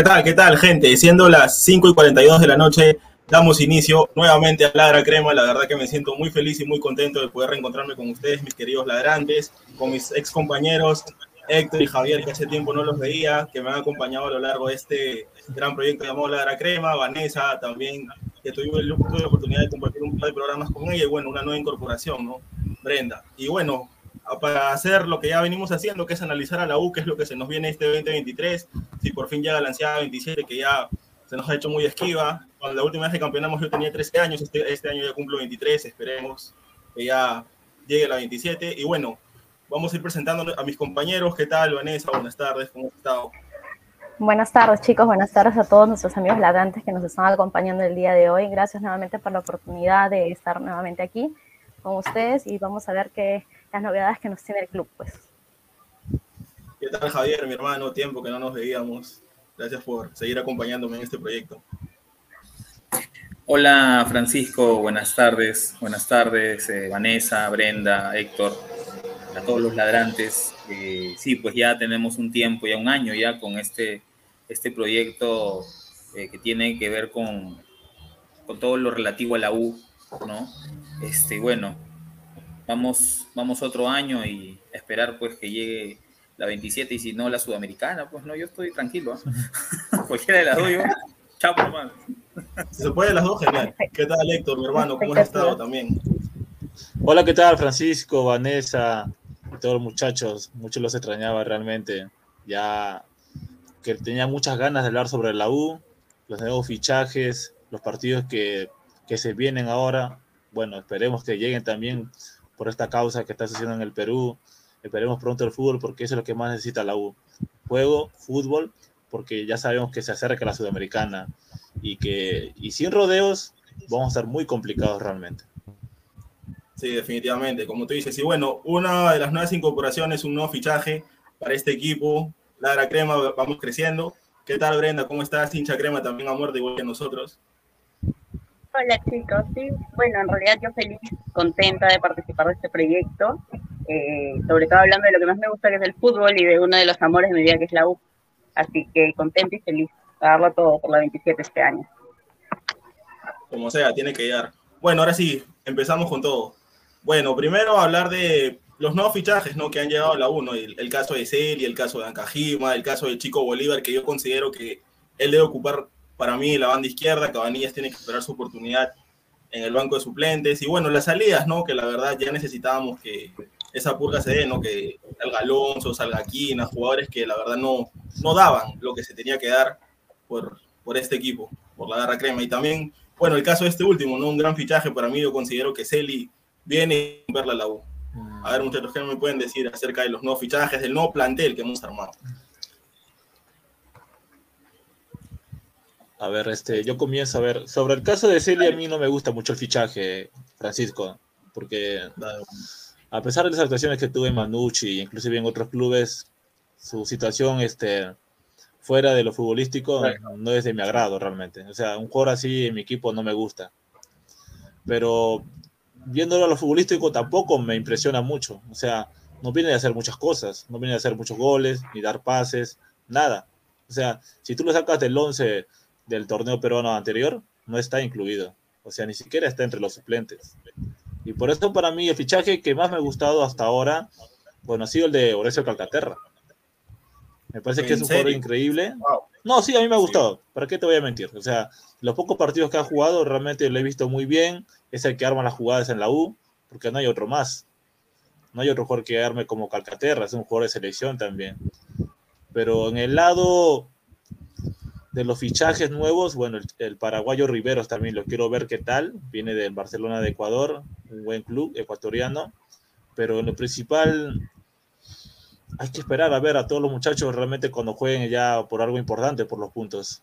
¿Qué tal, qué tal, gente? Siendo las 5 y 42 de la noche, damos inicio nuevamente a Ladra Crema. La verdad que me siento muy feliz y muy contento de poder reencontrarme con ustedes, mis queridos ladrantes, con mis ex compañeros Héctor y Javier, que hace tiempo no los veía, que me han acompañado a lo largo de este gran proyecto llamado Ladra Crema. Vanessa también, que tuve, tuve la oportunidad de compartir un par de programas con ella y bueno, una nueva incorporación, ¿no? Brenda. Y bueno, para hacer lo que ya venimos haciendo, que es analizar a la U, qué es lo que se nos viene este 2023, si por fin llega la ansiada 27, que ya se nos ha hecho muy esquiva. Cuando la última vez que campeonamos yo tenía 13 años, este, este año ya cumplo 23, esperemos que ya llegue la 27. Y bueno, vamos a ir presentando a mis compañeros. ¿Qué tal, Vanessa? Buenas tardes, ¿cómo has estado? Buenas tardes, chicos. Buenas tardes a todos nuestros amigos ladrantes que nos están acompañando el día de hoy. Gracias nuevamente por la oportunidad de estar nuevamente aquí con ustedes y vamos a ver qué las novedades que nos tiene el club, pues. ¿Qué tal, Javier, mi hermano? Tiempo que no nos veíamos. Gracias por seguir acompañándome en este proyecto. Hola, Francisco. Buenas tardes. Buenas tardes, eh, Vanessa, Brenda, Héctor, a todos los ladrantes. Eh, sí, pues ya tenemos un tiempo, ya un año ya con este, este proyecto eh, que tiene que ver con, con todo lo relativo a la U, ¿no? Este, bueno, vamos, vamos otro año y esperar pues que llegue la 27 y si no la sudamericana, pues no, yo estoy tranquilo. ¿eh? Cualquiera de las dos, yo, chao, hermano. Si se puede las dos, genial. ¿Qué tal, Héctor, mi hermano? ¿Cómo has estado también? Hola, ¿qué tal, Francisco, Vanessa y todos los muchachos? Muchos los extrañaba realmente. Ya que tenía muchas ganas de hablar sobre la U, los nuevos fichajes, los partidos que, que se vienen ahora. Bueno, esperemos que lleguen también por esta causa que está sucediendo en el Perú. Esperemos pronto el fútbol porque eso es lo que más necesita la U. Juego, fútbol, porque ya sabemos que se acerca la Sudamericana y que y sin rodeos vamos a estar muy complicados realmente. Sí, definitivamente, como tú dices. Y bueno, una de las nuevas incorporaciones, un nuevo fichaje para este equipo, Ladra Crema, vamos creciendo. ¿Qué tal, Brenda? ¿Cómo estás? Hincha Crema también a muerte, igual que nosotros. Hola chicos, sí, bueno, en realidad yo feliz, contenta de participar de este proyecto, eh, sobre todo hablando de lo que más me gusta que es el fútbol y de uno de los amores de mi vida que es la U, así que contenta y feliz, a darlo todo por la 27 este año. Como sea, tiene que llegar. Bueno, ahora sí, empezamos con todo. Bueno, primero hablar de los nuevos fichajes ¿no? que han llegado a la 1, el, el, caso de Celi, el caso de Ancajima, el caso del Chico Bolívar, que yo considero que él debe ocupar para mí la banda izquierda, Cabanillas tiene que esperar su oportunidad en el banco de suplentes, y bueno, las salidas, ¿no? que la verdad ya necesitábamos que esa purga se dé, ¿no? que salga Alonso, salga Quina, jugadores que la verdad no, no daban lo que se tenía que dar por, por este equipo, por la garra crema, y también, bueno, el caso de este último, ¿no? un gran fichaje para mí, yo considero que Celi viene a verla la U. A ver, muchachos, ¿qué me pueden decir acerca de los nuevos fichajes, del nuevo plantel que hemos armado? A ver, este, yo comienzo a ver. Sobre el caso de Celia, a mí no me gusta mucho el fichaje, Francisco, porque a pesar de las actuaciones que tuve en Manucci inclusive en otros clubes, su situación este, fuera de lo futbolístico no es de mi agrado realmente. O sea, un jugador así en mi equipo no me gusta. Pero viéndolo a lo futbolístico tampoco me impresiona mucho. O sea, no viene de hacer muchas cosas, no viene de hacer muchos goles, ni dar pases, nada. O sea, si tú lo sacas del 11 del torneo peruano anterior, no está incluido. O sea, ni siquiera está entre los suplentes. Y por eso para mí el fichaje que más me ha gustado hasta ahora, bueno, ha sido el de Horacio Calcaterra. Me parece que es un jugador increíble. No, sí, a mí me ha gustado. ¿Para qué te voy a mentir? O sea, los pocos partidos que ha jugado realmente lo he visto muy bien. Es el que arma las jugadas en la U, porque no hay otro más. No hay otro jugador que arme como Calcaterra, es un jugador de selección también. Pero en el lado de los fichajes nuevos, bueno, el, paraguayo Riveros también lo quiero ver qué tal. Viene del Barcelona de Ecuador, un buen club ecuatoriano. Pero en lo principal, hay que esperar a ver a todos los muchachos realmente cuando jueguen ya por algo importante, por los puntos.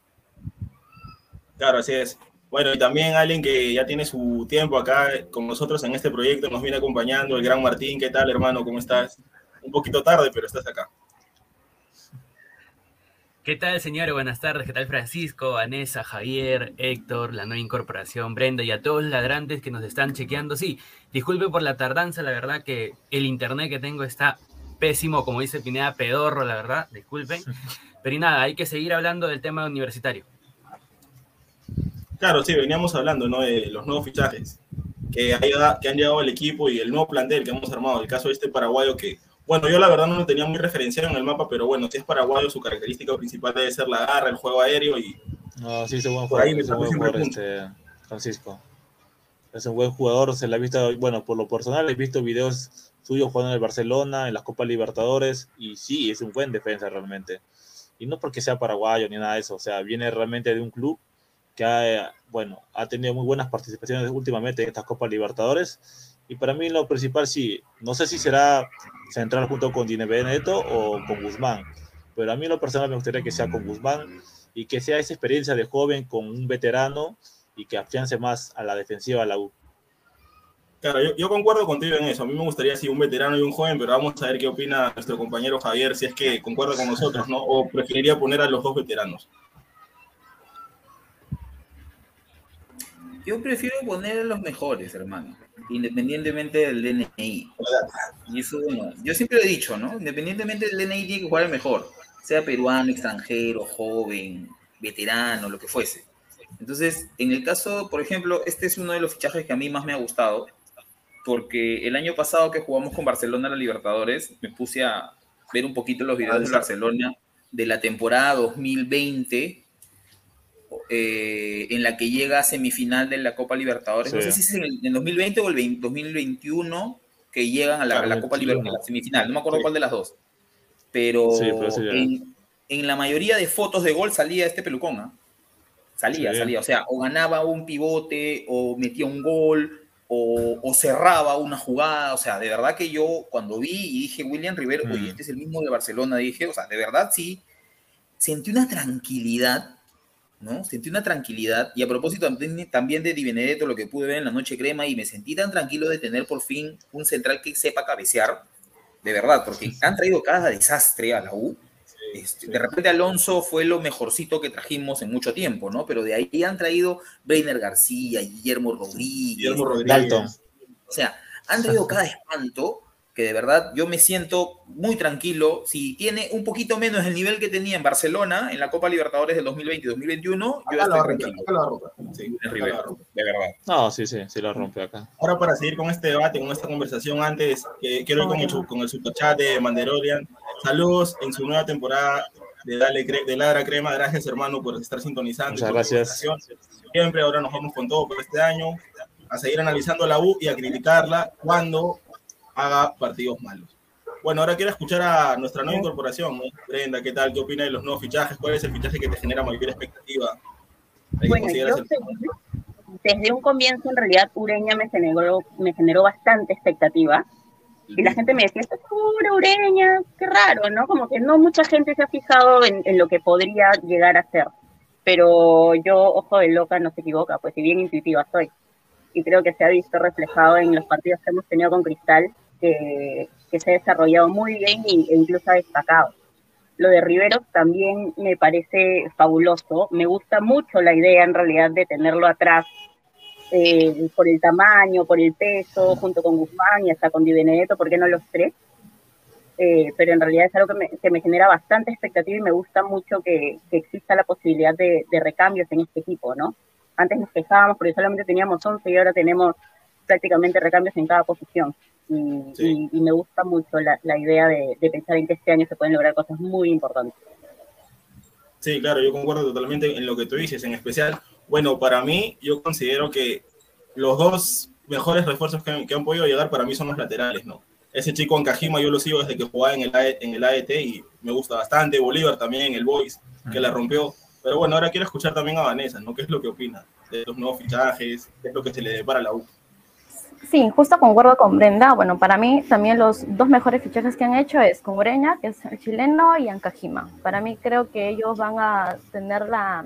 Claro, así es. Bueno, y también alguien que ya tiene su tiempo acá con nosotros en este proyecto, nos viene acompañando, el gran Martín. ¿Qué tal, hermano? ¿Cómo estás? Un poquito tarde, pero estás acá. ¿Qué tal, señores? Buenas tardes. ¿Qué tal, Francisco, Vanessa, Javier, Héctor, la nueva incorporación, Brenda y a todos los ladrantes que nos están chequeando? Sí, disculpe por la tardanza, la verdad que el internet que tengo está pésimo, como dice Pineda, pedorro, la verdad, disculpen. Pero y nada, hay que seguir hablando del tema universitario. Claro, sí, veníamos hablando ¿no? de los nuevos fichajes que, que han llegado al equipo y el nuevo plantel que hemos armado. El caso de este paraguayo que, bueno, yo la verdad no lo tenía muy referenciado en el mapa, pero bueno, si es paraguayo, su característica principal debe ser la garra, el juego aéreo y... No, sí, es un buen jugador, es un buen jugador este, Francisco. Es un buen jugador, se le ha visto, bueno, por lo personal he visto videos suyos jugando en el Barcelona, en las Copas Libertadores, y sí, es un buen defensa realmente. Y no porque sea paraguayo ni nada de eso, o sea, viene realmente de un club que ha, bueno, ha tenido muy buenas participaciones últimamente en estas Copas Libertadores. Y para mí lo principal sí, no sé si será central junto con Dine Benedetto o con Guzmán, pero a mí lo personal me gustaría que sea con Guzmán y que sea esa experiencia de joven con un veterano y que afiance más a la defensiva a la U. Claro, yo, yo, concuerdo contigo en eso. A mí me gustaría si un veterano y un joven, pero vamos a ver qué opina nuestro compañero Javier, si es que concuerda con nosotros, ¿no? O preferiría poner a los dos veteranos. Yo prefiero poner a los mejores, hermano, independientemente del DNI. Y eso, bueno, yo siempre lo he dicho, ¿no? Independientemente del DNI tiene que jugar el mejor, sea peruano, extranjero, joven, veterano, lo que fuese. Entonces, en el caso, por ejemplo, este es uno de los fichajes que a mí más me ha gustado, porque el año pasado que jugamos con Barcelona la Libertadores, me puse a ver un poquito los videos de Barcelona de la temporada 2020 eh, en la que llega a semifinal de la Copa Libertadores. No sé si es en el 2020 o el 2021 que llegan a la, Copa Libertadores, a la semifinal. No me acuerdo cuál de las dos. Pero, en, la mayoría de fotos de gol salía este pelucón. ¿ah? Salía, salía. O sea, o ganaba un pivote, o metía un gol, o, o, cerraba una jugada. O sea, de verdad que yo cuando vi y dije William Rivero, oye, mm. este es el mismo de Barcelona, dije, o sea, de verdad sí, sentí una tranquilidad ¿no? Sentí una tranquilidad y a propósito también de Di Benedetto, lo que pude ver en la noche crema y me sentí tan tranquilo de tener por fin un central que sepa cabecear, de verdad, porque han traído cada desastre a la U. Este, de repente Alonso fue lo mejorcito que trajimos en mucho tiempo, ¿no? Pero de ahí han traído Breiner García, Guillermo Rodríguez, Guillermo Rodríguez. O sea, han traído cada espanto que de verdad yo me siento muy tranquilo. Si tiene un poquito menos el nivel que tenía en Barcelona, en la Copa Libertadores del 2020 y 2021, yo estoy tranquilo. Sí, de Rivera, de verdad. No, sí, sí, sí lo rompe acá. Ahora para seguir con este debate, con esta conversación, antes que quiero ir con el, con el superchat de Manderorian. Saludos en su nueva temporada de, Dale Cre- de Ladra Crema. Gracias, hermano, por estar sintonizando. Muchas gracias. Siempre, ahora nos vamos con todo por este año, a seguir analizando la U y a criticarla cuando haga partidos malos. Bueno, ahora quiero escuchar a nuestra nueva incorporación, ¿no? Brenda, ¿qué tal? ¿Qué opina de los nuevos fichajes? ¿Cuál es el fichaje que te genera mayor expectativa? Bueno, yo ese- desde un comienzo, en realidad, Ureña me generó, me generó bastante expectativa. Y la gente me decía, ¿estás segura, Ureña? Qué raro, ¿no? Como que no mucha gente se ha fijado en, en lo que podría llegar a ser. Pero yo, ojo de loca, no se equivoca, pues si bien intuitiva soy. Y creo que se ha visto reflejado en los partidos que hemos tenido con Cristal, que, que se ha desarrollado muy bien e incluso ha destacado. Lo de Riveros también me parece fabuloso. Me gusta mucho la idea en realidad de tenerlo atrás eh, por el tamaño, por el peso, junto con Guzmán y hasta con Di Benedetto, ¿por qué no los tres? Eh, pero en realidad es algo que me, que me genera bastante expectativa y me gusta mucho que, que exista la posibilidad de, de recambios en este equipo, ¿no? Antes nos quejábamos porque solamente teníamos 11 y ahora tenemos prácticamente recambios en cada posición. Y, Sí. y- y me gusta mucho la, la idea de, de pensar en que este año se pueden lograr cosas muy importantes. Sí, claro, yo concuerdo totalmente en lo que tú dices, en especial, bueno, para mí, yo considero que los dos mejores refuerzos que, han- que han podido llegar para mí son los laterales, ¿no? Ese chico Ancajima yo lo sigo desde que jugaba en el, AE en el AET y me gusta bastante, Bolívar también en el Boys, que la rompió, pero bueno, ahora quiero escuchar también a Vanessa, ¿no? ¿Qué es lo que opina de los nuevos fichajes? ¿Qué es lo que se le depara a la U? Sí, justo concuerdo con Brenda. Bueno, para mí también los dos mejores fichajes que han hecho es con Ureña, que es el chileno, y Ancajima. Para mí creo que ellos van a tener la,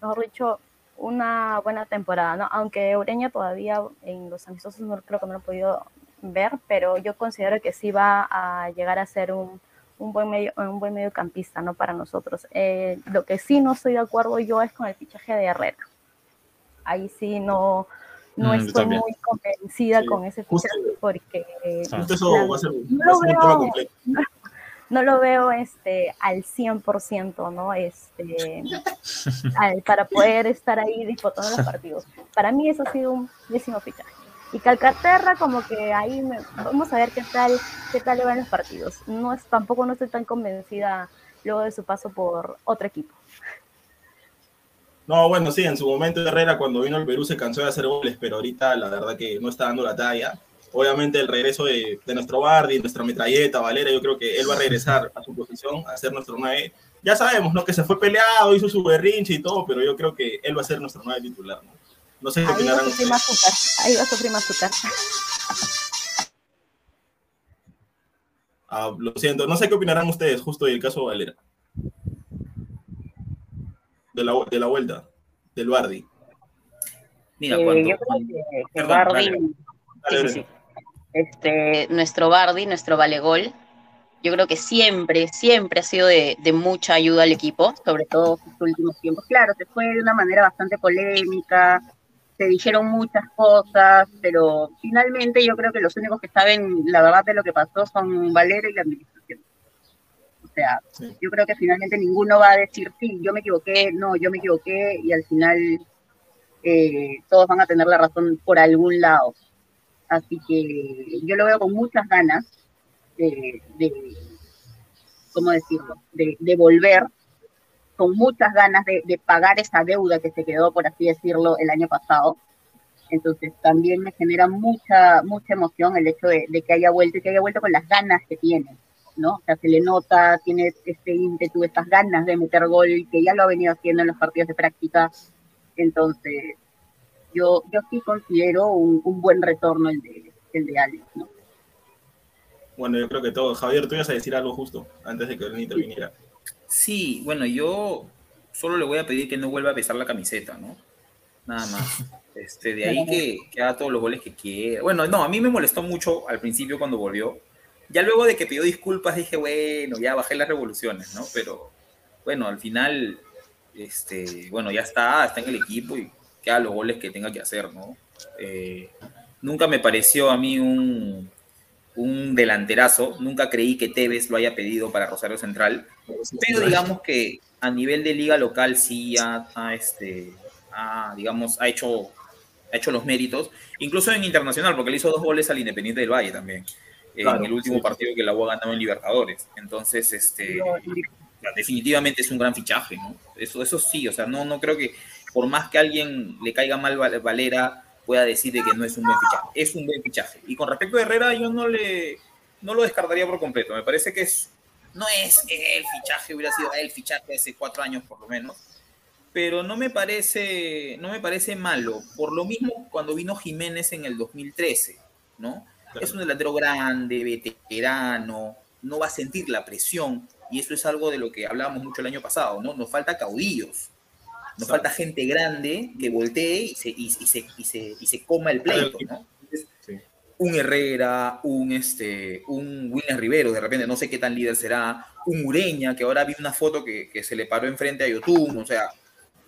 mejor dicho, una buena temporada, ¿no? Aunque Ureña todavía en los amistosos no creo que no lo he podido ver, pero yo considero que sí va a llegar a ser un, un buen medio, un buen mediocampista, ¿no? Para nosotros. Eh, lo que sí no estoy de acuerdo yo es con el fichaje de Herrera. Ahí sí no, no Mm, yo estoy también. muy convencida Sí, con ese fichaje porque eh, Justo eso la- va a ser, no lo veo- no lo veo este al 100%, ¿no? Este, al- para poder estar ahí disputando los partidos. Para mí eso ha sido un décimo fichaje. Y Calcaterra como que ahí me- vamos a ver qué tal qué tal le van los partidos. No es tampoco no estoy tan convencida luego de su paso por otro equipo. No, bueno, sí, en su momento Herrera cuando vino al Perú se cansó de hacer goles, pero ahorita la verdad que no está dando la talla. Obviamente el regreso de, de nuestro Bardi, nuestra metralleta, Valera, yo creo que él va a regresar a su posición, a ser nuestro 9. Ya sabemos, ¿no? Que se fue peleado, hizo su berrinche y todo, pero yo creo que él va a ser nuestro 9 titular, ¿no? No sé qué Ahí va a sufrir más azúcar. Ahí va a sufrir más azúcar. Ah, lo siento, no sé qué opinarán ustedes justo del caso Valera. De la, de la vuelta, del Bardi. Mira, Eh, cuando, yo creo cuando- que, que Perdón, Bardi, dale. Dale, sí, Brenda. sí, sí. Este, nuestro Bardi, nuestro Valegol, yo creo que siempre, siempre ha sido de, de mucha ayuda al equipo, sobre todo en estos últimos tiempos. Claro, se fue de una manera bastante polémica, se dijeron muchas cosas, pero finalmente yo creo que los únicos que saben la verdad de lo que pasó son Valero y la administración. Sea, Sí. yo creo que finalmente ninguno va a decir, sí, yo me equivoqué, no, yo me equivoqué, y al final eh, todos van a tener la razón por algún lado. Así que yo lo veo con muchas ganas de, de ¿cómo decirlo?, de, de volver, con muchas ganas de, de pagar esa deuda que se quedó, por así decirlo, el año pasado. Entonces también me genera mucha, mucha emoción el hecho de, de que haya vuelto y que haya vuelto con las ganas que tiene, ¿no? O sea, se le nota, tiene este ímpetu, estas ganas de meter gol, que ya lo ha venido haciendo en los partidos de práctica. Entonces, yo, yo sí considero un, un buen retorno el de, el de Alex, ¿no? Bueno, yo creo que todo. Javier, tú ibas a decir algo justo antes de que él interviniera. Sí, bueno, yo solo le voy a pedir que no vuelva a pesar la camiseta, ¿no? Nada más. Este, de ahí que, que haga todos los goles que quiera. Bueno, no, a mí me molestó mucho al principio cuando volvió. Ya luego de que pidió disculpas dije, bueno, ya bajé las revoluciones, ¿no? Pero bueno, al final, este, bueno, ya está, está en el equipo y que los goles que tenga que hacer, ¿no? Eh, nunca me pareció a mí un, un delanterazo. Nunca creí que Tevez lo haya pedido para Rosario Central, pero digamos que a nivel de liga local sí ha, ha, este, digamos, ha hecho, ha hecho los méritos, incluso en internacional, porque le hizo dos goles al Independiente del Valle también, Claro, en el último sí. partido que la U ha ganado en Libertadores. Entonces, este, definitivamente es un gran fichaje, ¿no? Eso, eso sí, o sea, no, no creo que por más que a alguien le caiga mal Val- Valera, pueda decir de que no es un buen fichaje. Es un buen fichaje. Y con respecto a Herrera, yo no le no lo descartaría por completo. Me parece que es no es el fichaje, hubiera sido el fichaje hace cuatro años por lo menos. Pero no me parece, no me parece malo. Por lo mismo cuando vino Jiménez en el 2013, ¿no? Es un delantero grande, veterano, no va a sentir la presión. Y eso es algo de lo que hablábamos mucho el año pasado, ¿no? Nos falta caudillos. Nos Exacto. falta gente grande que voltee y se, y, y se, y, se, y se coma el pleito, ¿no? Sí. un Herrera, un, este, un William Rivero, de repente, no sé qué tan líder será, un Ureña, que ahora vi una foto que, que se le paró enfrente a YouTube, o sea,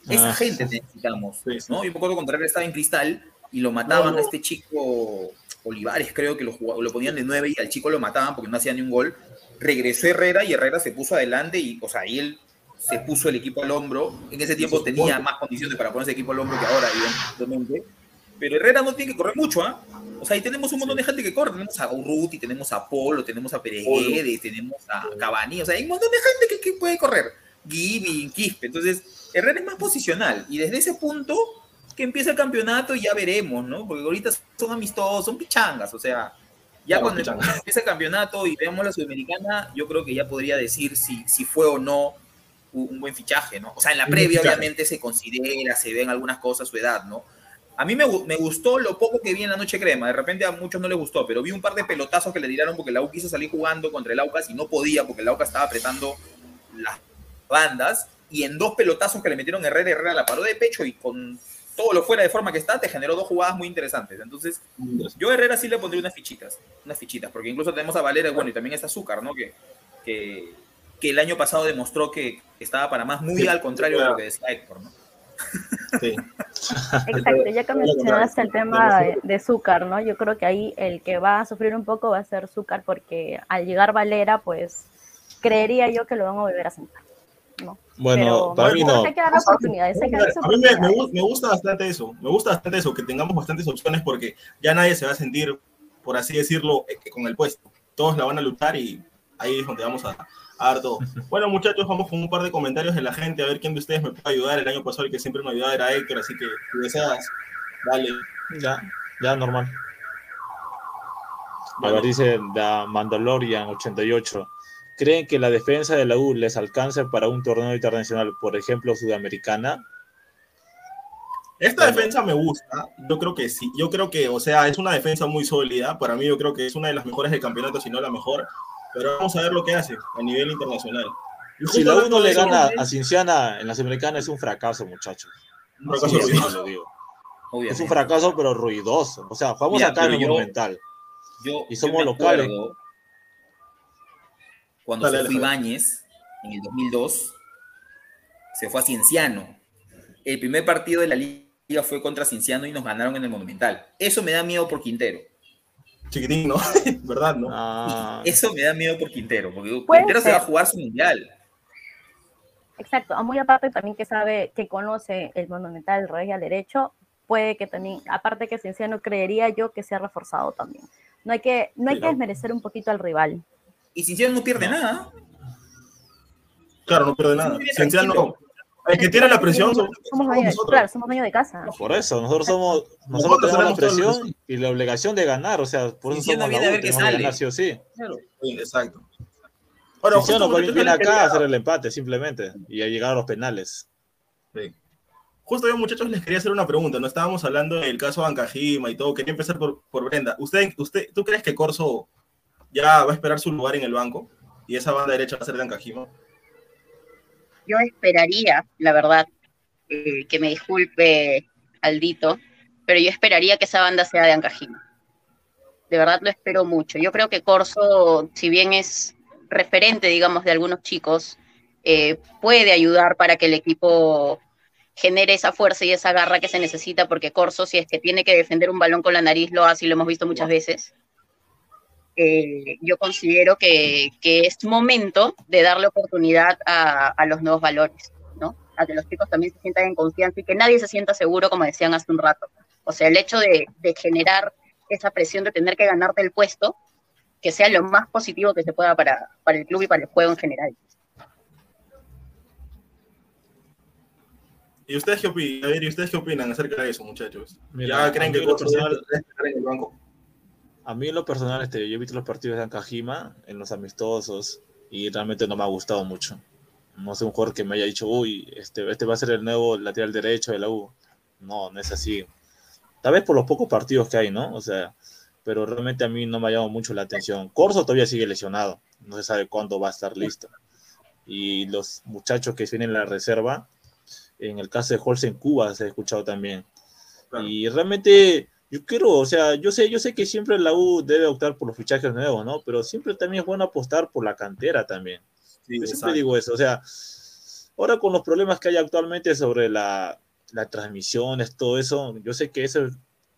esa Ah. gente necesitamos, Sí, sí. ¿no? Yo me acuerdo cuando Herrera estaba en Cristal y lo mataban No, no. a este chico Olivares, creo que lo, jugaba- lo ponían de nueve y al chico lo mataban porque no hacía ni un gol. Regresó Herrera y Herrera se puso adelante y, o sea, y él se puso el equipo al hombro. En ese tiempo tenía más condiciones para ponerse equipo al hombro que ahora, evidentemente. Pero Herrera no tiene que correr mucho, ¿ah? O sea, ahí tenemos un montón de gente que corre. Tenemos a Urruti, tenemos a Polo, tenemos a Pereguede, tenemos a Cavani. O sea, hay un montón de gente que, que puede correr. Gibi, Quispe. Entonces, Herrera es más posicional. Y desde ese punto, que empiece el campeonato y ya veremos, ¿no? Porque ahorita son amistosos, son pichangas. O sea, ya Claro, cuando pichangas. empiece el campeonato y veamos la Sudamericana, yo creo que ya podría decir si, si fue o no un, buen fichaje, ¿no? O sea, en la previa, obviamente, se considera, se ven algunas cosas, su edad, ¿no? A mí me, gu- me gustó lo poco que vi en la noche crema. De repente a muchos no les gustó, pero vi un par de pelotazos que le tiraron porque la U quiso salir jugando contra el Aucas y no podía porque el Aucas estaba apretando las bandas. Y en dos pelotazos que le metieron Herrera, Herrera la paró de pecho y con todo lo fuera de forma que está, te generó dos jugadas muy interesantes. Entonces, yo a Herrera sí le pondría unas fichitas, unas fichitas, porque incluso tenemos a Valera, bueno, y también está Azúcar, ¿no? Que, que, que el año pasado demostró que estaba para más, muy Sí, al contrario de lo que decía Héctor, ¿no? Sí. Exacto, ya que mencionaste el tema de, de Zúcar, ¿no? Yo creo que ahí el que va a sufrir un poco va a ser Zúcar porque al llegar Valera, pues creería yo que lo van a volver a sentar, ¿no? Bueno, Pero, para mí no. Hay que darle oportunidades, hay que darle A mí me, gusta bastante eso, me gusta bastante eso, que tengamos bastantes opciones porque ya nadie se va a sentir, por así decirlo, eh, con el puesto. Todos la van a luchar y ahí es donde vamos a, a dar todo. Bueno, muchachos, vamos con un par de comentarios de la gente, a ver quién de ustedes me puede ayudar. El año pasado el que siempre me ayudaba era Héctor, así que si deseas, dale. Ya, ya normal. A Bueno. ver, dice The Mandalorian 88. ¿Creen que la defensa de la U les alcance para un torneo internacional, por ejemplo, sudamericana? Esta defensa me gusta, yo creo que sí, yo creo que, o sea, es una defensa muy sólida, para mí yo creo que es una de las mejores del campeonato, si no la mejor, pero vamos a ver lo que hace a nivel internacional. Y Si la U no le gana a Cinciana en la Sudamericana es un fracaso, muchachos. un fracaso de ruidoso. lo digo. Es un fracaso, pero ruidoso. O sea, jugamos Mira, acá en el Monumental. Yo, Y somos locales. acuerdo Cuando Dale, se fue. Ibáñez, en el 2002, se fue a Cienciano. El primer partido de la liga fue contra Cienciano y nos ganaron en el Monumental. Eso me da miedo por Quintero. Chiquitín, ¿no? ¿Verdad, no? Ah, Eso me da miedo por Quintero, porque Quintero se va a jugar su mundial. Exacto, a muy aparte también que sabe, que conoce el monumental, el rey al derecho, puede que también, aparte que Cienciano creería yo que se ha reforzado también. No hay que, no hay que desmerecer un poquito al rival. Y Cienciano no pierde nada. Claro, no pierde nada. Cienciano, el que tiene la presión somos, Somos dueños de, nosotros. claro, somos dueños de casa. por eso, nosotros somos, nosotros Nosotros tenemos la presión y la obligación de ganar, o sea, por eso somos la a U, ver que sale. ganar sí o sí. Sí, exacto. Bueno, viene acá a hacer el empate, simplemente, y a llegar a los penales. Sí. Justo yo, muchachos, les quería hacer una pregunta. No estábamos hablando del caso Ancajima y todo. Quería empezar por, por Brenda. ¿Usted, usted, ¿Tú crees que Corso ya va a esperar su lugar en el banco? Y esa banda derecha va a ser de Ancajima. Yo esperaría, la verdad, eh, que me disculpe Aldito, pero yo esperaría que esa banda sea de Ancajima. De verdad lo espero mucho. Yo creo que Corso, si bien es referente, digamos, de algunos chicos, eh, puede ayudar para que el equipo genere esa fuerza y esa garra que se necesita, porque Corso, si es que tiene que defender un balón con la nariz, lo hace y lo hemos visto muchas veces. Eh, yo considero que, que, es momento de darle oportunidad a, a, los nuevos valores, ¿no? A que los chicos también se sientan en confianza y que nadie se sienta seguro, como decían hace un rato. O sea, el hecho de, de generar esa presión de tener que ganarte el puesto, que sea lo más positivo que se pueda para, para el club y para el juego en general. ¿Y ustedes qué opinan? A ver, ¿y ustedes qué opinan acerca de eso, muchachos? Mira, ¿Ya creen que el personal, en el banco? A mí en lo personal, este, yo he visto los partidos de Ancajima en los amistosos y realmente no me ha gustado mucho. No sé un jugador que me haya dicho, uy, este, este va a ser el nuevo lateral derecho de la U. No, no es así. Tal vez por los pocos partidos que hay, ¿no? O sea, pero realmente a mí no me ha llamado mucho la atención. Corso todavía sigue lesionado, no se sabe cuándo va a estar listo. Y los muchachos que vienen en la reserva, en el caso de Holz en Cuba se ha escuchado también. Y realmente yo quiero, o sea, yo sé, yo sé que siempre la U debe optar por los fichajes nuevos, ¿no? Pero siempre también es bueno apostar por la cantera también. yo siempre digo eso, o sea, ahora con los problemas que hay actualmente sobre la, las transmisiones, todo eso, yo sé que eso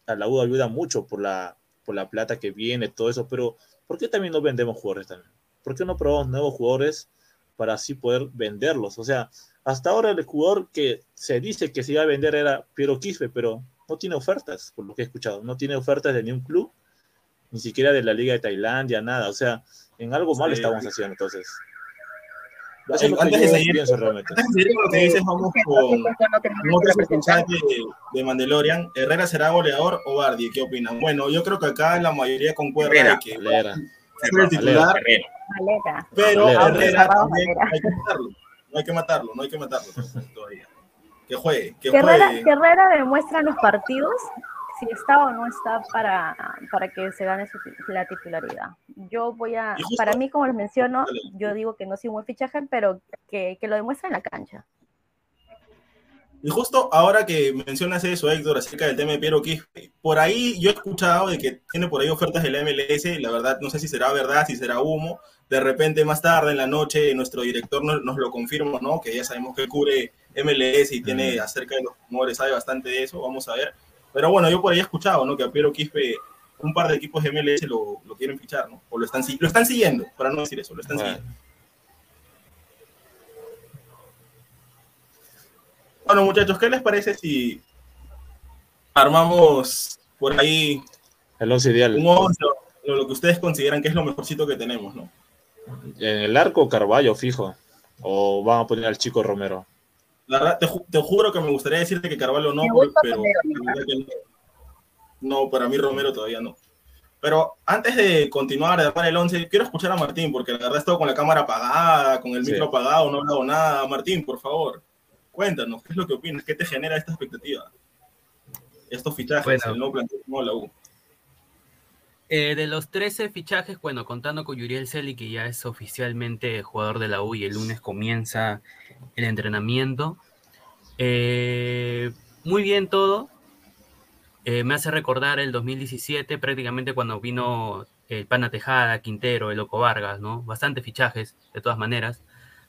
a la U ayuda mucho por la, por la plata que viene, todo eso, pero ¿por qué también no vendemos jugadores también? ¿Por qué no probamos nuevos jugadores para así poder venderlos? O sea, hasta ahora el jugador que se dice que se iba a vender era Piero Quispe, pero no tiene ofertas, por lo que he escuchado. No tiene ofertas de ningún club, ni siquiera de la Liga de Tailandia, nada. O sea, en algo mal estamos haciendo entonces. Eso es lo antes, de seguir, antes de seguir lo que dices, vamos con de, de, Mandalorian. ¿Herrera será goleador o Bardi? ¿Qué opinan? Bueno, yo creo que acá la mayoría concuerda de que Herrera. es el titular, pero Herrera también hay que matarlo no hay que matarlo, no hay que matarlo todavía. Que juegue, que Herrera, juegue. Herrera demuestra en los partidos si está o no está para, para que se gane su, la titularidad. Yo voy a, justo, para mí, como les menciono, dale. yo digo que no soy un buen fichaje, pero que, que lo demuestra en la cancha. Y justo ahora que mencionas eso, Héctor, acerca del tema de Piero Quispe, por ahí yo he escuchado de que tiene por ahí ofertas del MLS, la verdad no sé si será verdad, si será humo, de repente más tarde en la noche nuestro director nos, nos lo confirma, ¿no? Que ya sabemos que cubre MLS y tiene acerca de los rumores, sabe bastante de eso, vamos a ver. Pero bueno, yo por ahí he escuchado, ¿no? Que a Piero Quispe un par de equipos de MLS lo, lo quieren fichar, ¿no? O lo están, lo están siguiendo, para no decir eso, lo están bueno. siguiendo. Bueno, muchachos, ¿qué les parece si armamos por ahí el once ideal? Un once, lo, lo que ustedes consideran que es lo mejorcito que tenemos, ¿no? En el arco, Carballo, fijo. O van a poner al chico Romero. La verdad, te, te juro que me gustaría decirte que Carvalho no, pero no. no, para mí Romero todavía no. Pero antes de continuar de armar el 11, quiero escuchar a Martín, porque la verdad he estado con la cámara apagada, con el sí. micro apagado, no he hablado nada. Martín, por favor, cuéntanos, ¿qué es lo que opinas? ¿Qué te genera esta expectativa? Estos fichajes, bueno, el nuevo plantel de la U. Eh, de los 13 fichajes, bueno, contando con Yuriel Celi, que ya es oficialmente jugador de la U y el lunes comienza el entrenamiento. Eh, muy bien todo. Eh, me hace recordar el 2017, prácticamente cuando vino el Pana Tejada, Quintero, el Loco Vargas, ¿no? Bastante fichajes, de todas maneras.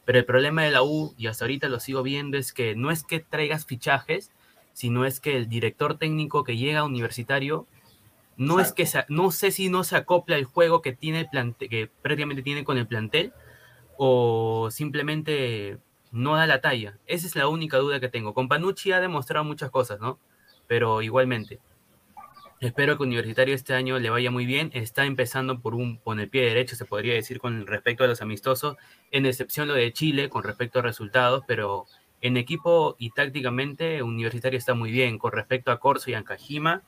Pero el problema de la U, y hasta ahorita lo sigo viendo, es que no es que traigas fichajes, sino es que el director técnico que llega a universitario no es que no sé si no se acopla el juego que tiene el que prácticamente tiene con el plantel, o simplemente no da la talla. Esa es la única duda que tengo. Con Panucci ha demostrado muchas cosas, ¿no? Pero igualmente. Espero que Universitario este año le vaya muy bien. Está empezando por un con el pie derecho, se podría decir, con respecto a los amistosos, en excepción lo de Chile, con respecto a resultados, pero en equipo y tácticamente Universitario está muy bien. Con respecto a Corso y Ancajima,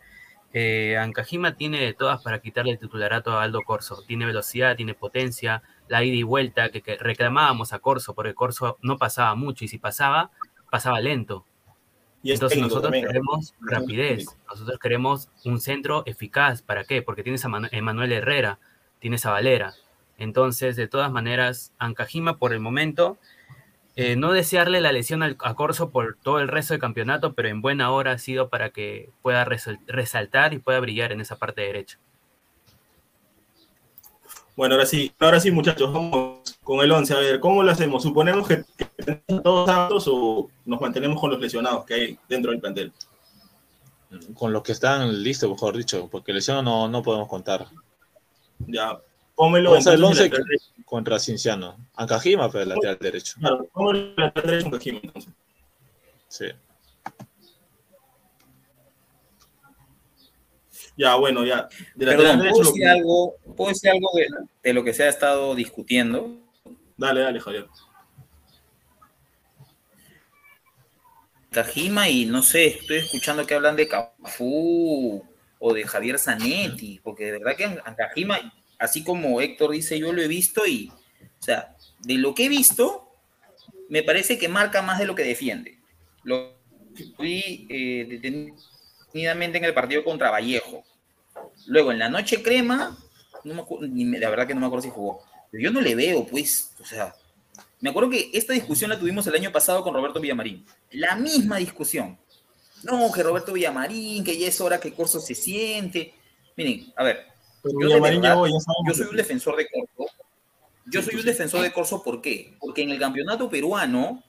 eh, Ancajima tiene de todas para quitarle el titularato a Aldo Corso. Tiene velocidad, tiene potencia, la ida y vuelta que, que, reclamábamos a Corso, porque Corso no pasaba mucho y si pasaba, pasaba lento. Y Entonces nosotros también, queremos ¿no? rapidez, nosotros queremos un centro eficaz. ¿Para qué? Porque tienes a Manu Emanuel Herrera, tienes a Valera. Entonces, de todas maneras, Ancajima por el momento eh, no desearle la lesión al, a Corso por todo el resto del campeonato, pero en buena hora ha sido para que pueda resaltar y pueda brillar en esa parte derecha. Bueno, ahora sí, ahora sí, muchachos, vamos con el 11. A ver, ¿cómo lo hacemos? ¿Suponemos que todos aptos o nos mantenemos con los lesionados que hay dentro del plantel? Con los que están listos, mejor dicho, porque lesionados no, no podemos contar. Ya, pónmelo ver el entonces 11 lateral derecho. contra Cinciano. Ancajima, pero el lateral derecho. Claro, pónmelo lateral derecho en Cajima, entonces. Sí. Ya, bueno, ya. De lateral Perdón, ¿puedo lo decir que- algo, ¿puedo decir algo de, de lo que se ha estado discutiendo? Dale, dale, Javier. Tajima y no sé, estoy escuchando que hablan de Cafú o de Javier Zanetti, porque de verdad que a Tajima, así como Héctor dice, yo lo he visto y, o sea, de lo que he visto, me parece que marca más de lo que defiende. Lo vi eh, detenidamente en el partido contra Vallejo. Luego, en la noche crema, no me acu- ni me- la verdad que no me acuerdo si jugó. Pero yo no le veo, pues, o sea, me acuerdo que esta discusión la tuvimos el año pasado con Roberto Villamarín. La misma discusión. No, que Roberto Villamarín, que ya es hora que Corso se siente. Miren, a ver, yo, verdad, ya yo soy un defensor de Corso. Yo soy un defensor de Corso, ¿por qué? Porque en el campeonato peruano,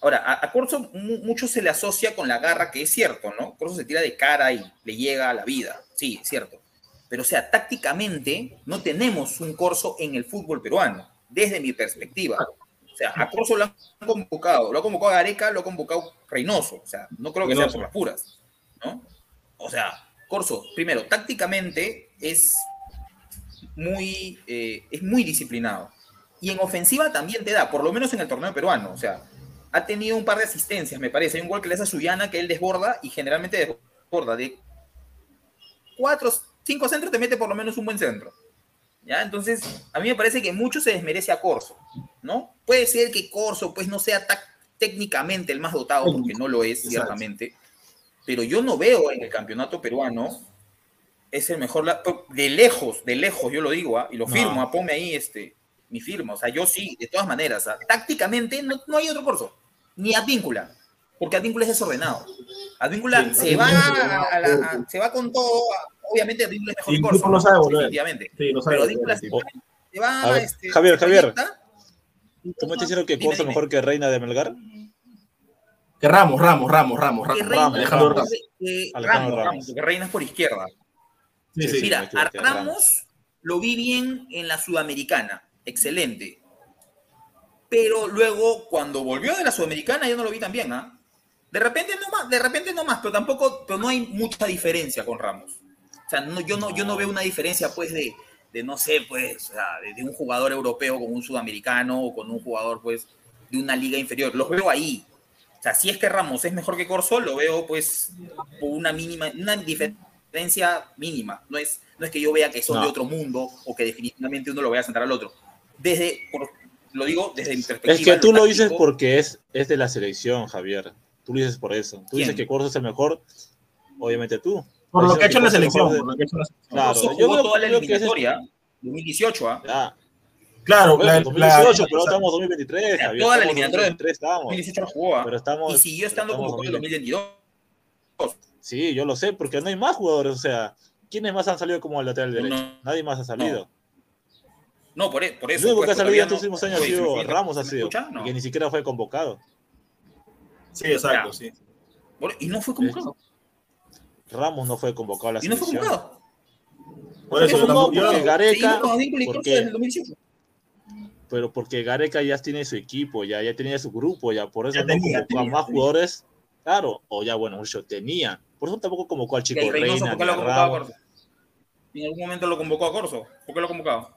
ahora, a, a Corso mu- mucho se le asocia con la garra, que es cierto, ¿no? Corso se tira de cara y le llega a la vida, sí, es cierto. Pero, o sea, tácticamente no tenemos un Corso en el fútbol peruano, desde mi perspectiva. O sea, a Corso lo han convocado, lo ha convocado a Gareca, lo ha convocado Reynoso. O sea, no creo que sea por las puras, ¿no? O sea, Corso, primero, tácticamente es muy, eh, es muy disciplinado. Y en ofensiva también te da, por lo menos en el torneo peruano. O sea, ha tenido un par de asistencias, me parece. Hay un gol que le hace a Suyana que él desborda y generalmente desborda. De cuatro, cinco centros te mete por lo menos un buen centro. ¿Ya? Entonces, a mí me parece que mucho se desmerece a Corso, ¿no? Puede ser que Corso pues no sea técnicamente el más dotado, porque no lo es, ciertamente, pero yo no veo en el campeonato peruano es el mejor, la- de lejos, de lejos, yo lo digo, ¿ah? y lo No. firmo, ah, ponme ahí este, mi firma, o sea, yo sí, de todas maneras, ¿ah? tácticamente no, no hay otro Corso, ni Advíncula, porque Advíncula es desordenado. Advíncula Sí, se, va a la- a- se va con todo, obviamente Advíncula es mejor que el Corso, no sabe volver. definitivamente. Sí, no sabe Pero volver, Advíncula se va, se va, A ver, este, Javier, Javier. ¿Tú me estás diciendo que Dime, Corso mejor que Reina de Melgar? Que Ramos, Ramos, Ramos, Ramos, Que Ramos. Alejandro Ramos. Ramos. que Alejandro Ramos, Ramos. Ramos, porque Reina es por izquierda. Sí, sí. Mira, a Ramos. lo vi bien en la Sudamericana, excelente. Pero luego, cuando volvió de la Sudamericana, yo no lo vi tan bien, ¿ah? De repente no más, de repente no más, pero tampoco, pero no hay mucha diferencia con Ramos. O sea, no, yo, no, yo no veo una diferencia, pues, de, de no sé, pues, o sea, de, de un jugador europeo con un sudamericano o con un jugador, pues, de una liga inferior. Los veo ahí. O sea, si es que Ramos es mejor que Corso, lo veo, pues, por una mínima, una diferencia mínima. No es, no es que yo vea que son No. de otro mundo o que definitivamente uno lo vaya a sentar al otro. Desde, por- lo digo desde mi perspectiva. Es que tú lo dices porque es, es de la selección, Javier. Tú lo dices por eso. Tú dices ¿Quién? que Corso es el mejor, obviamente tú. Por lo que ha hecho en la selección. Por lo que ha hecho la selección. Claro, Corso yo jugó veo- toda la creo es- eliminatoria, 2018, ¿ah? Claro, bueno, la- 2018, la- pero estamos en 2023, sea, Javier. toda la estamos en eliminatoria de 2023 estamos. 2018 no jugó, ¿ah? Pero estamos, y siguió estando como estamos en en 2022. Sí, yo lo sé, porque no hay más jugadores. O sea, ¿quiénes más han salido como lateral derecho? No. Nadie más ha salido. No, por, e- por El eso. único pues, que ha salido estos no- últimos años ha sido ¿me- Ramos, ha sido. No. Que ni siquiera fue convocado. Sí, exacto, sí. Por- y no fue convocado. Ramos no fue convocado a la Y no fue selección. convocado. Por eso tampoco- yo- porque Gareca, Seguimos con Advíncula y ¿por Corso qué? desde el 2018. pero porque Gareca ya tiene su equipo, ya, ya tenía su grupo, ya por eso Ya no tenía, convocó a más tenía. jugadores. Claro, o ya, bueno, yo tenía. Por eso tampoco convocó al chico Reina, ¿por qué ni lo convocado a. Corso? En algún momento lo convocó a Corso. ¿Por qué lo ha convocado?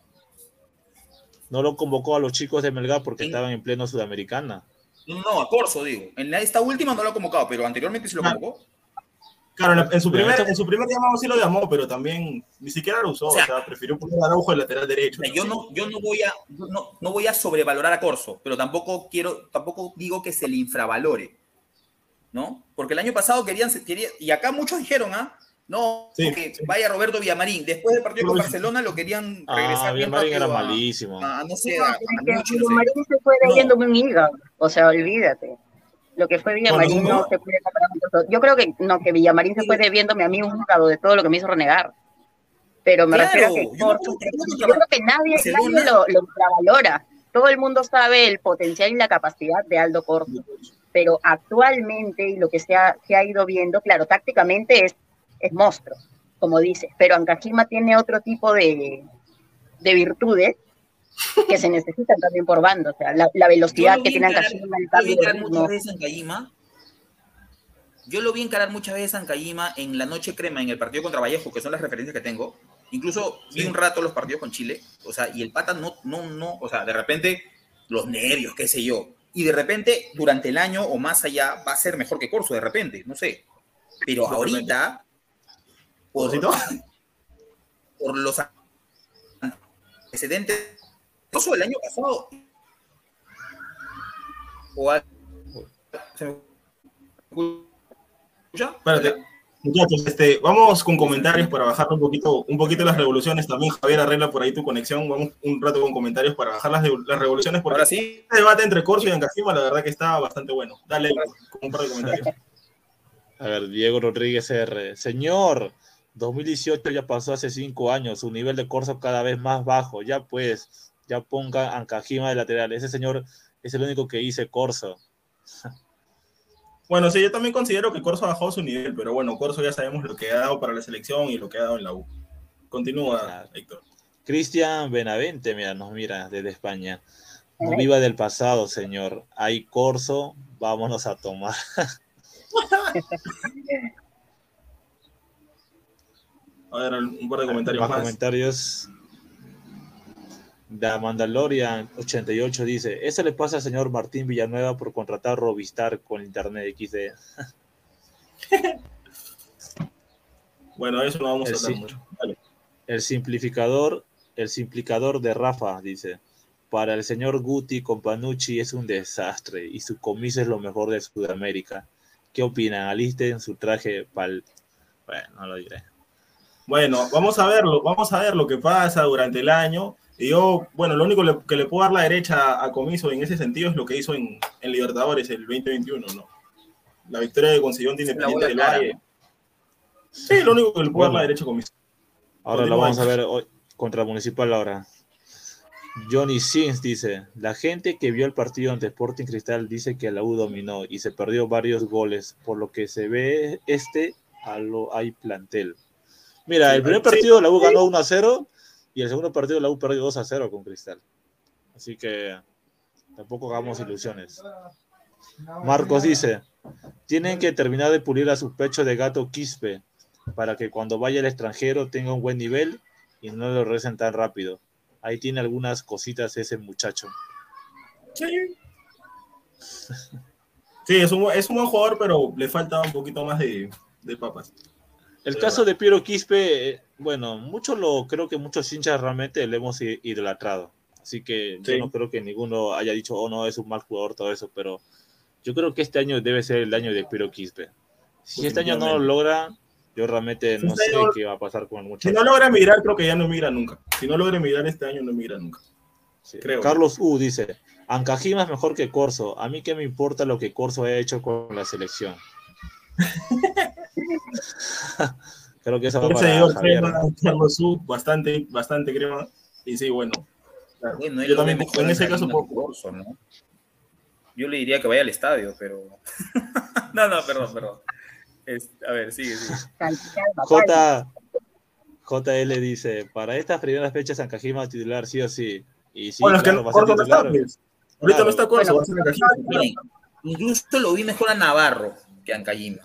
No lo convocó a los chicos de Melgar porque Sí. estaban en pleno Sudamericana. No, no, a Corso, digo. En la- esta última no lo ha convocado, pero anteriormente sí lo convocó. Claro, en, su primer, en su primer llamado sí lo llamó, pero también ni siquiera lo usó. O O sea, prefirió poner a Araujo el lateral derecho. O sea, yo no, yo no voy a, no, no voy a sobrevalorar a Corso, pero tampoco quiero, tampoco digo que se le infravalore, ¿no? Porque el año pasado querían, quería- y acá muchos dijeron, ¿ah? No, Sí, que sí. vaya Roberto Villamarín. Después del partido con lo- Barcelona lo querían Ah, regresar bien Villamarín era a- malísimo. a, no sé, No, a, a pero es que Múnich, no sé. Villamarín se fue No. leyendo un hígado. O sea, olvídate. Lo que fue Villamarín Bueno, no no. se puede comparar. Yo creo que no, que Villamarín se fue debiéndome a mí un hígado de todo lo que me hizo renegar. Pero me Claro, refiero a que yo no- yo no- yo creo que nadie, nadie lo, lo infravalora. Todo el mundo sabe el potencial y la capacidad de Aldo Corso. Pero actualmente, y lo que se ha, se ha ido viendo, claro, tácticamente es, es monstruo, como dices. Pero Ancajima tiene otro tipo de, de virtudes que se necesitan también por bando. O sea, la, la velocidad que tiene el yo lo vi encarar muchas veces en Kajima. Yo lo vi encarar muchas veces en Kajima en la noche crema, en el partido contra Vallejo, que son las referencias que tengo. Incluso vi un rato los partidos con Chile, o sea, y el pata no, no, no, o sea, de repente los nervios, qué sé yo. Y de repente, durante el año o más allá, va a ser mejor que Corso, de repente, no sé. Pero ahorita, por, por los antecedentes, Corso el año pasado, o a- ¿se me escucha? Espérate. Muchachos, este, vamos con comentarios para bajar un poquito, un poquito las revoluciones. También Javier arregla por ahí tu conexión. Vamos un rato con comentarios para bajar las, las revoluciones. Porque Ahora sí. este debate entre Corso y Ancajima, la verdad que está bastante bueno. Dale con un par de comentarios. A ver, Diego Rodríguez R. Señor, 2018 ya pasó hace cinco años, su nivel de corso cada vez más bajo. Ya pues, ya ponga Ancajima de lateral. Ese señor es el único que hice corso. Bueno, sí, yo también considero que Corso ha bajado su nivel, pero bueno, Corso ya sabemos lo que ha dado para la selección y lo que ha dado en la U. Continúa, Héctor. Cristian Benavente, mira, nos mira desde España. No viva del pasado, señor. Hay corso, vámonos a tomar. A ver, un par de comentarios Más más. comentarios. Da Mandalorian 88 dice, eso le pasa al señor Martín Villanueva por contratar Robistar con Internet XD. Bueno, eso no vamos a hablar mucho. El simplificador, el simplificador de Rafa dice, para el señor Guti con Panucci es un desastre y su comiso es lo mejor de Sudamérica. ¿Qué opinan? Alisten su traje pal... Bueno, no lo diré. Bueno, vamos a verlo, vamos a ver lo que pasa durante el año. Y yo, bueno, lo único le- que le puedo dar la derecha a Comiso en ese sentido es lo que hizo en, en Libertadores el 2021, ¿no? La victoria que consiguió ante Independiente del Valle. Sí, lo único que le puedo dar la derecha a Comiso. Ahora lo vamos a ver hoy contra Municipal ahora. Johnny Sins dice, la gente que vio el partido ante Sporting Cristal dice que la U dominó y se perdió varios goles, por lo que se ve este a lo hay plantel. Mira, Sí, el primer sí. partido la U ganó 1 a 0 y el segundo partido la U perdió 2 a 0 con Cristal. Así que tampoco hagamos ilusiones. Marcos dice, tienen que terminar de pulir a su pecho de gato Quispe para que cuando vaya al extranjero tenga un buen nivel y no lo recen tan rápido. Ahí tiene algunas cositas ese muchacho. Sí. Sí, es un, es un buen jugador, pero le falta un poquito más de, de papas. El caso verdad. de Piero Quispe, eh, bueno, mucho lo creo que muchos hinchas realmente le hemos i- idolatrado. Así que yo Sí. no creo que ninguno haya dicho, oh no, es un mal jugador, todo eso, pero yo creo que este año debe ser el año de Piero Quispe. Si este año no lo logra, yo realmente Si no este sé año- qué va a pasar con el Si no logra emigrar, creo que ya no emigra nunca. Si no logra emigrar este año, no emigra nunca. Sí. creo. Carlos U dice, Ancajima es mejor que Corso. A mí qué me importa lo que Corso ha hecho con la selección. Creo que va El para crema, Carlos bastante, bastante crema. Y sí, bueno. claro. Bueno, Yo también, en ese caso, que poco. Corso, ¿no? Yo le diría que vaya al estadio, pero. no, no, perdón, perdón. Es- a ver, sigue, sigue. J, JL dice, para estas primeras fechas Ancajima titular sí o sí. Y sí, bueno, es claro, que va a ser Corso no está, titular. pues. Ahorita Claro. no está Corso, Bueno, va a ser incluso lo vi mejor a Navarro que a Ancajima.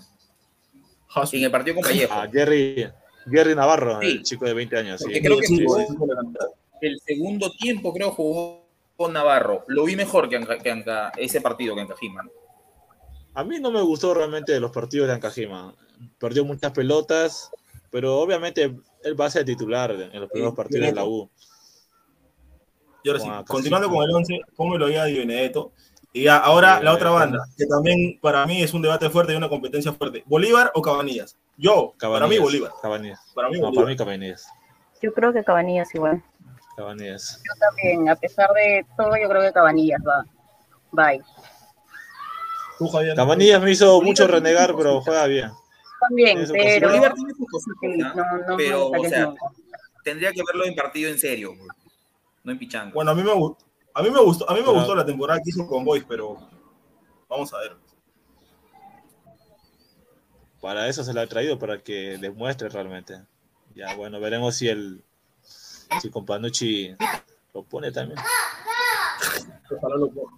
Jasu. En el partido con Vallejo. Ah, Jerry, Jerry Navarro, Sí. el chico de 20 años. sí. Porque creo que Sí, jugó sí, sí, sí. el segundo tiempo, creo, jugó con Navarro. Lo vi mejor que, Anca- que Anca- ese partido que Ancajima. A mí no me gustó realmente los partidos de Ancajima. Perdió muchas pelotas, pero obviamente él va a ser titular en los primeros partidos de la U. Y ahora sí, continuando con el 11, póngelo ya a Di Benedetto. Y ya, ahora la otra banda, que también para mí es un debate fuerte y una competencia fuerte. ¿Bolívar o Cabanillas? Yo, para mí Cabanillas, Bolívar. Cabanillas. Para mí No, Bolívar. para mí Cabanillas. Yo creo que Cabanillas igual. Cabanillas. Yo también, a pesar de todo, yo creo que Cabanillas va. Bye. Tú, Javier. Cabanillas me hizo Bolívar mucho renegar, pero juega bien. También, pero Bolívar tiene sus cositas, sí, ¿no? no, pero, o sea, nunca. tendría que verlo en partido en serio, no en pichanga. Bueno, a mí me gustó. A mí me gustó, a mí me Pero- gustó la temporada que hizo con Boys, pero vamos a ver. Para eso se la ha traído, para que demuestre realmente. Ya, bueno, veremos si el, Si con Panucci lo pone también. Ojalá lo ponga.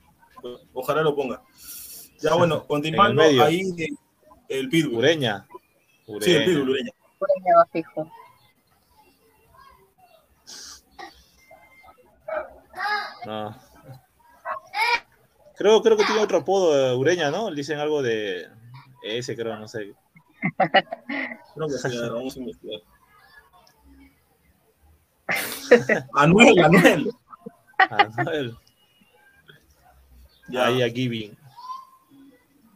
Ojalá lo ponga. Ya bueno, continuando medio. ahí eh, el Pitbull. Ureña. Sí, el. Pitbull, Ureña. Ureña va fijo. No. Creo, creo que tiene otro apodo, eh, Ureña, ¿no? Le dicen algo de ese, creo, no sé. Creo que sí, vamos a investigar. Anuel, Anuel. Anuel. Ya. Ahí a Giving.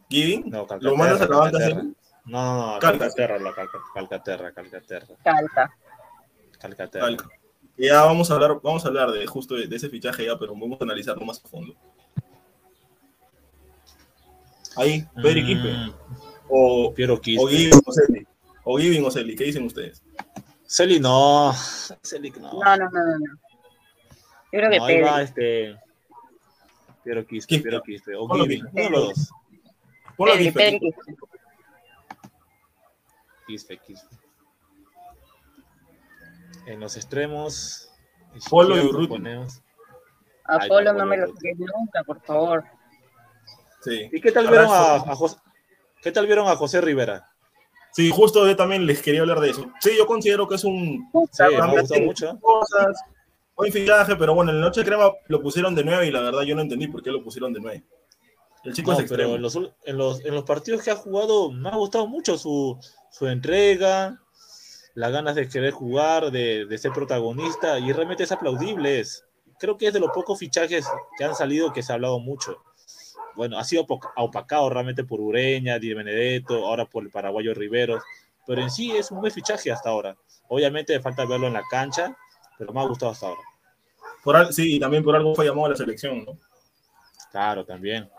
¿Giving? No, ¿Lo mandas a la Calcaterra. serio? No, no, no, Calca. Calcaterra, la Calca- Calcaterra, Calcaterra, Calca. Calcaterra. Calca. Ya vamos a hablar, vamos a hablar de justo de, de ese fichaje ya, pero vamos a analizarlo más a fondo. Ahí, Pedri Quispe. Mm, O, Piero o. Giving o Celi. O Giving o Celi, ¿qué dicen ustedes? Celi no. Celi no. No, no, no, no. Yo creo que No, Pedri. va este. Piero Quispe, Quispe. Piero Quispe. O Ponlo Giving, uno de los dos. Pedri Quispe. Quispe, Quispe. En los extremos. Polo y ponemos- A Ay, Polo no me lo saques nunca, por favor. Sí. ¿Y qué tal vieron a, José? ¿Qué tal vieron a José Rivera? Sí, justo yo también les quería hablar de eso. Sí, yo considero que es un Sí, me sí. mucho. cosas, buen fichaje, pero bueno, en la noche crema lo pusieron de 9 y la verdad yo no entendí por qué lo pusieron de 9. El chico No, es extremo. pero en los, en, los, en los partidos que ha jugado me ha gustado mucho su, su entrega, las ganas de querer jugar, de, de ser protagonista, y realmente es aplaudible. es. Creo que es de los pocos fichajes que han salido que se ha hablado mucho. Bueno, ha sido opa- opacado realmente por Ureña, Di Benedetto, ahora por el paraguayo Riveros, pero en sí es un buen fichaje hasta ahora. Obviamente falta verlo en la cancha, pero me ha gustado hasta ahora. Por sí, y también por algo fue llamado a la selección, ¿no? Claro, también.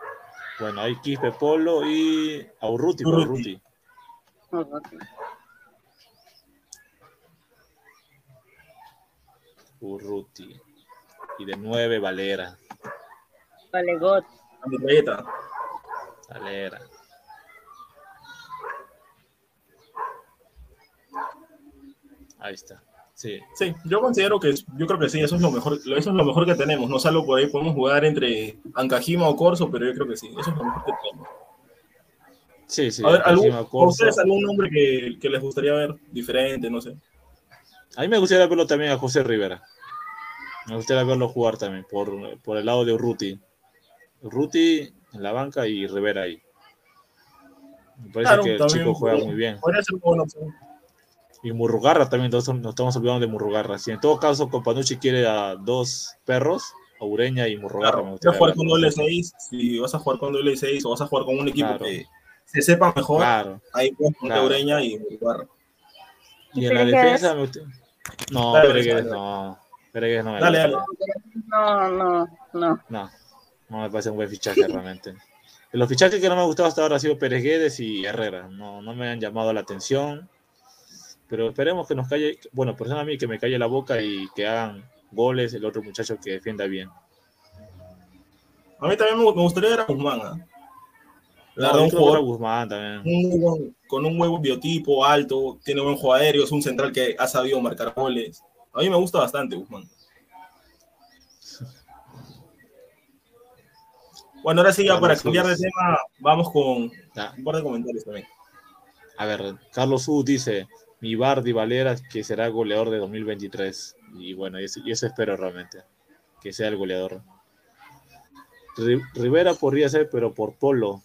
Bueno, hay Quispe Polo y a Urruti, por Urruti. Y de 9, Valera. Vale, God. La metralleta. Valera. Ahí está. Sí. Sí, yo considero que es- yo creo que sí, eso es lo mejor, eso es lo mejor que tenemos. No salvo por ahí podemos jugar entre Ancajima o Corso, pero yo creo que sí, eso es lo mejor que tenemos. Sí, sí. a ver, ¿algún, encima ¿a Corso. ustedes algún nombre que, que les gustaría ver diferente? No sé. A mí me gustaría verlo también a José Rivera. Me gustaría verlo jugar también por, por el lado de Urruti. Urruti en la banca y Rivera ahí. Me parece Claro, que el chico juega muy bien. Ser. Y Murrugarra también, nos estamos olvidando de Murrugarra. Si en todo caso Companucci quiere a dos perros, a Ureña y Murrugarra. me Claro, gustaría vas a jugar verlo. con doble 6, si vas a jugar con doble 6 o vas a jugar con un equipo Claro. que se sepa mejor, Claro. ahí puedes poner. Ureña y Uruguay. Y en la defensa me gusta- No, no. No me Dale, gusta. dale. No, no, no. No, no me parece un buen fichaje realmente. Los fichajes que no me han gustado hasta ahora han sido Pérez Guedes y Herrera. No, no me han llamado la atención. Pero esperemos que nos calle, bueno, persona a mí que me calle la boca y que hagan goles el otro muchacho que defienda bien. A mí también me, gustaría ver a Guzmán. ¿ah? La No, un era Guzmán también. un con un buen biotipo alto, tiene buen juego aéreo, es un central que ha sabido marcar goles. A mí me gusta bastante Guzmán. Bueno, ahora sí, ya para cambiar de tema, vamos con un par de comentarios también. A ver, Carlos U dice, mi Bardi Valera que será goleador de 2023. Y bueno, y eso, y eso espero realmente, que sea el goleador. Ri- Rivera podría ser, pero por Polo.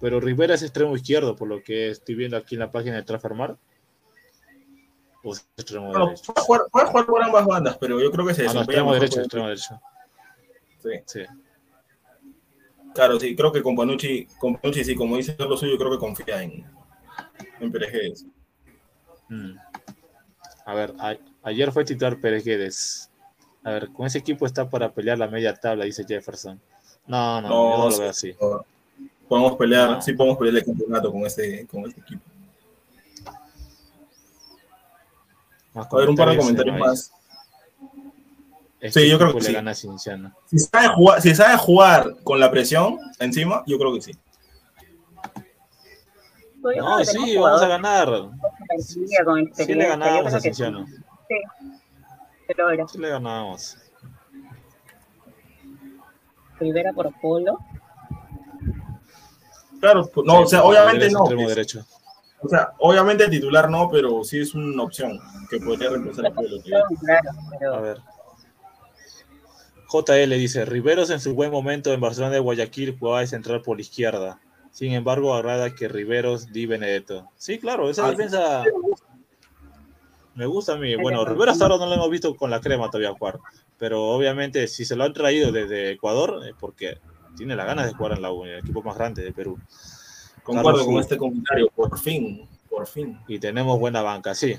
Pero Rivera es extremo izquierdo, por lo que estoy viendo aquí en la página de Transfermar. O es extremo derecho. puede jugar, puede jugar por ambas bandas, pero yo creo que se Ah, no, desempeña extremo derecho, con- extremo derecho. Sí. Sí. Claro, sí, creo que con Panucci, con Panucci, sí, como dice lo suyo, creo que confía en, en Pérez Guedes. Mm. A ver, a- ayer fue titular Pérez Guedes. A ver, con ese equipo está para pelear la media tabla, dice Jefferson. No, no, yo no lo veo así. Podemos pelear, No. sí podemos pelear el campeonato con este, con este equipo. Más A ver, un par de comentarios, eh, más. Este Sí, yo creo que le sí. gana. Si sabe, jugar, si sabe jugar con la presión encima, yo creo que sí. No, sí, vamos a ganar. con Sí le creo a sí. Cienciano. Sí. Pero era Sí le ganamos. Rivera por Polo. Claro, pues, no, o sea, obviamente no. extremo derecho. O sea, obviamente titular no, pero sí es una opción que podría reemplazar a. Claro, A ver. JL dice, Riveros en su buen momento en Barcelona de Guayaquil jugaba de central por izquierda. Sin embargo, agrada que Riveros di Benedetto. Sí, claro, esa Ah, defensa me gusta a mí. Bueno, Ajá. Riveros hasta ahora no lo hemos visto con la crema todavía jugar. Pero obviamente si se lo han traído desde Ecuador es porque tiene las ganas de jugar en la U, en el equipo más grande de Perú. Concuerdo Carlos con este comentario, por fin, por fin. Y tenemos buena banca, sí.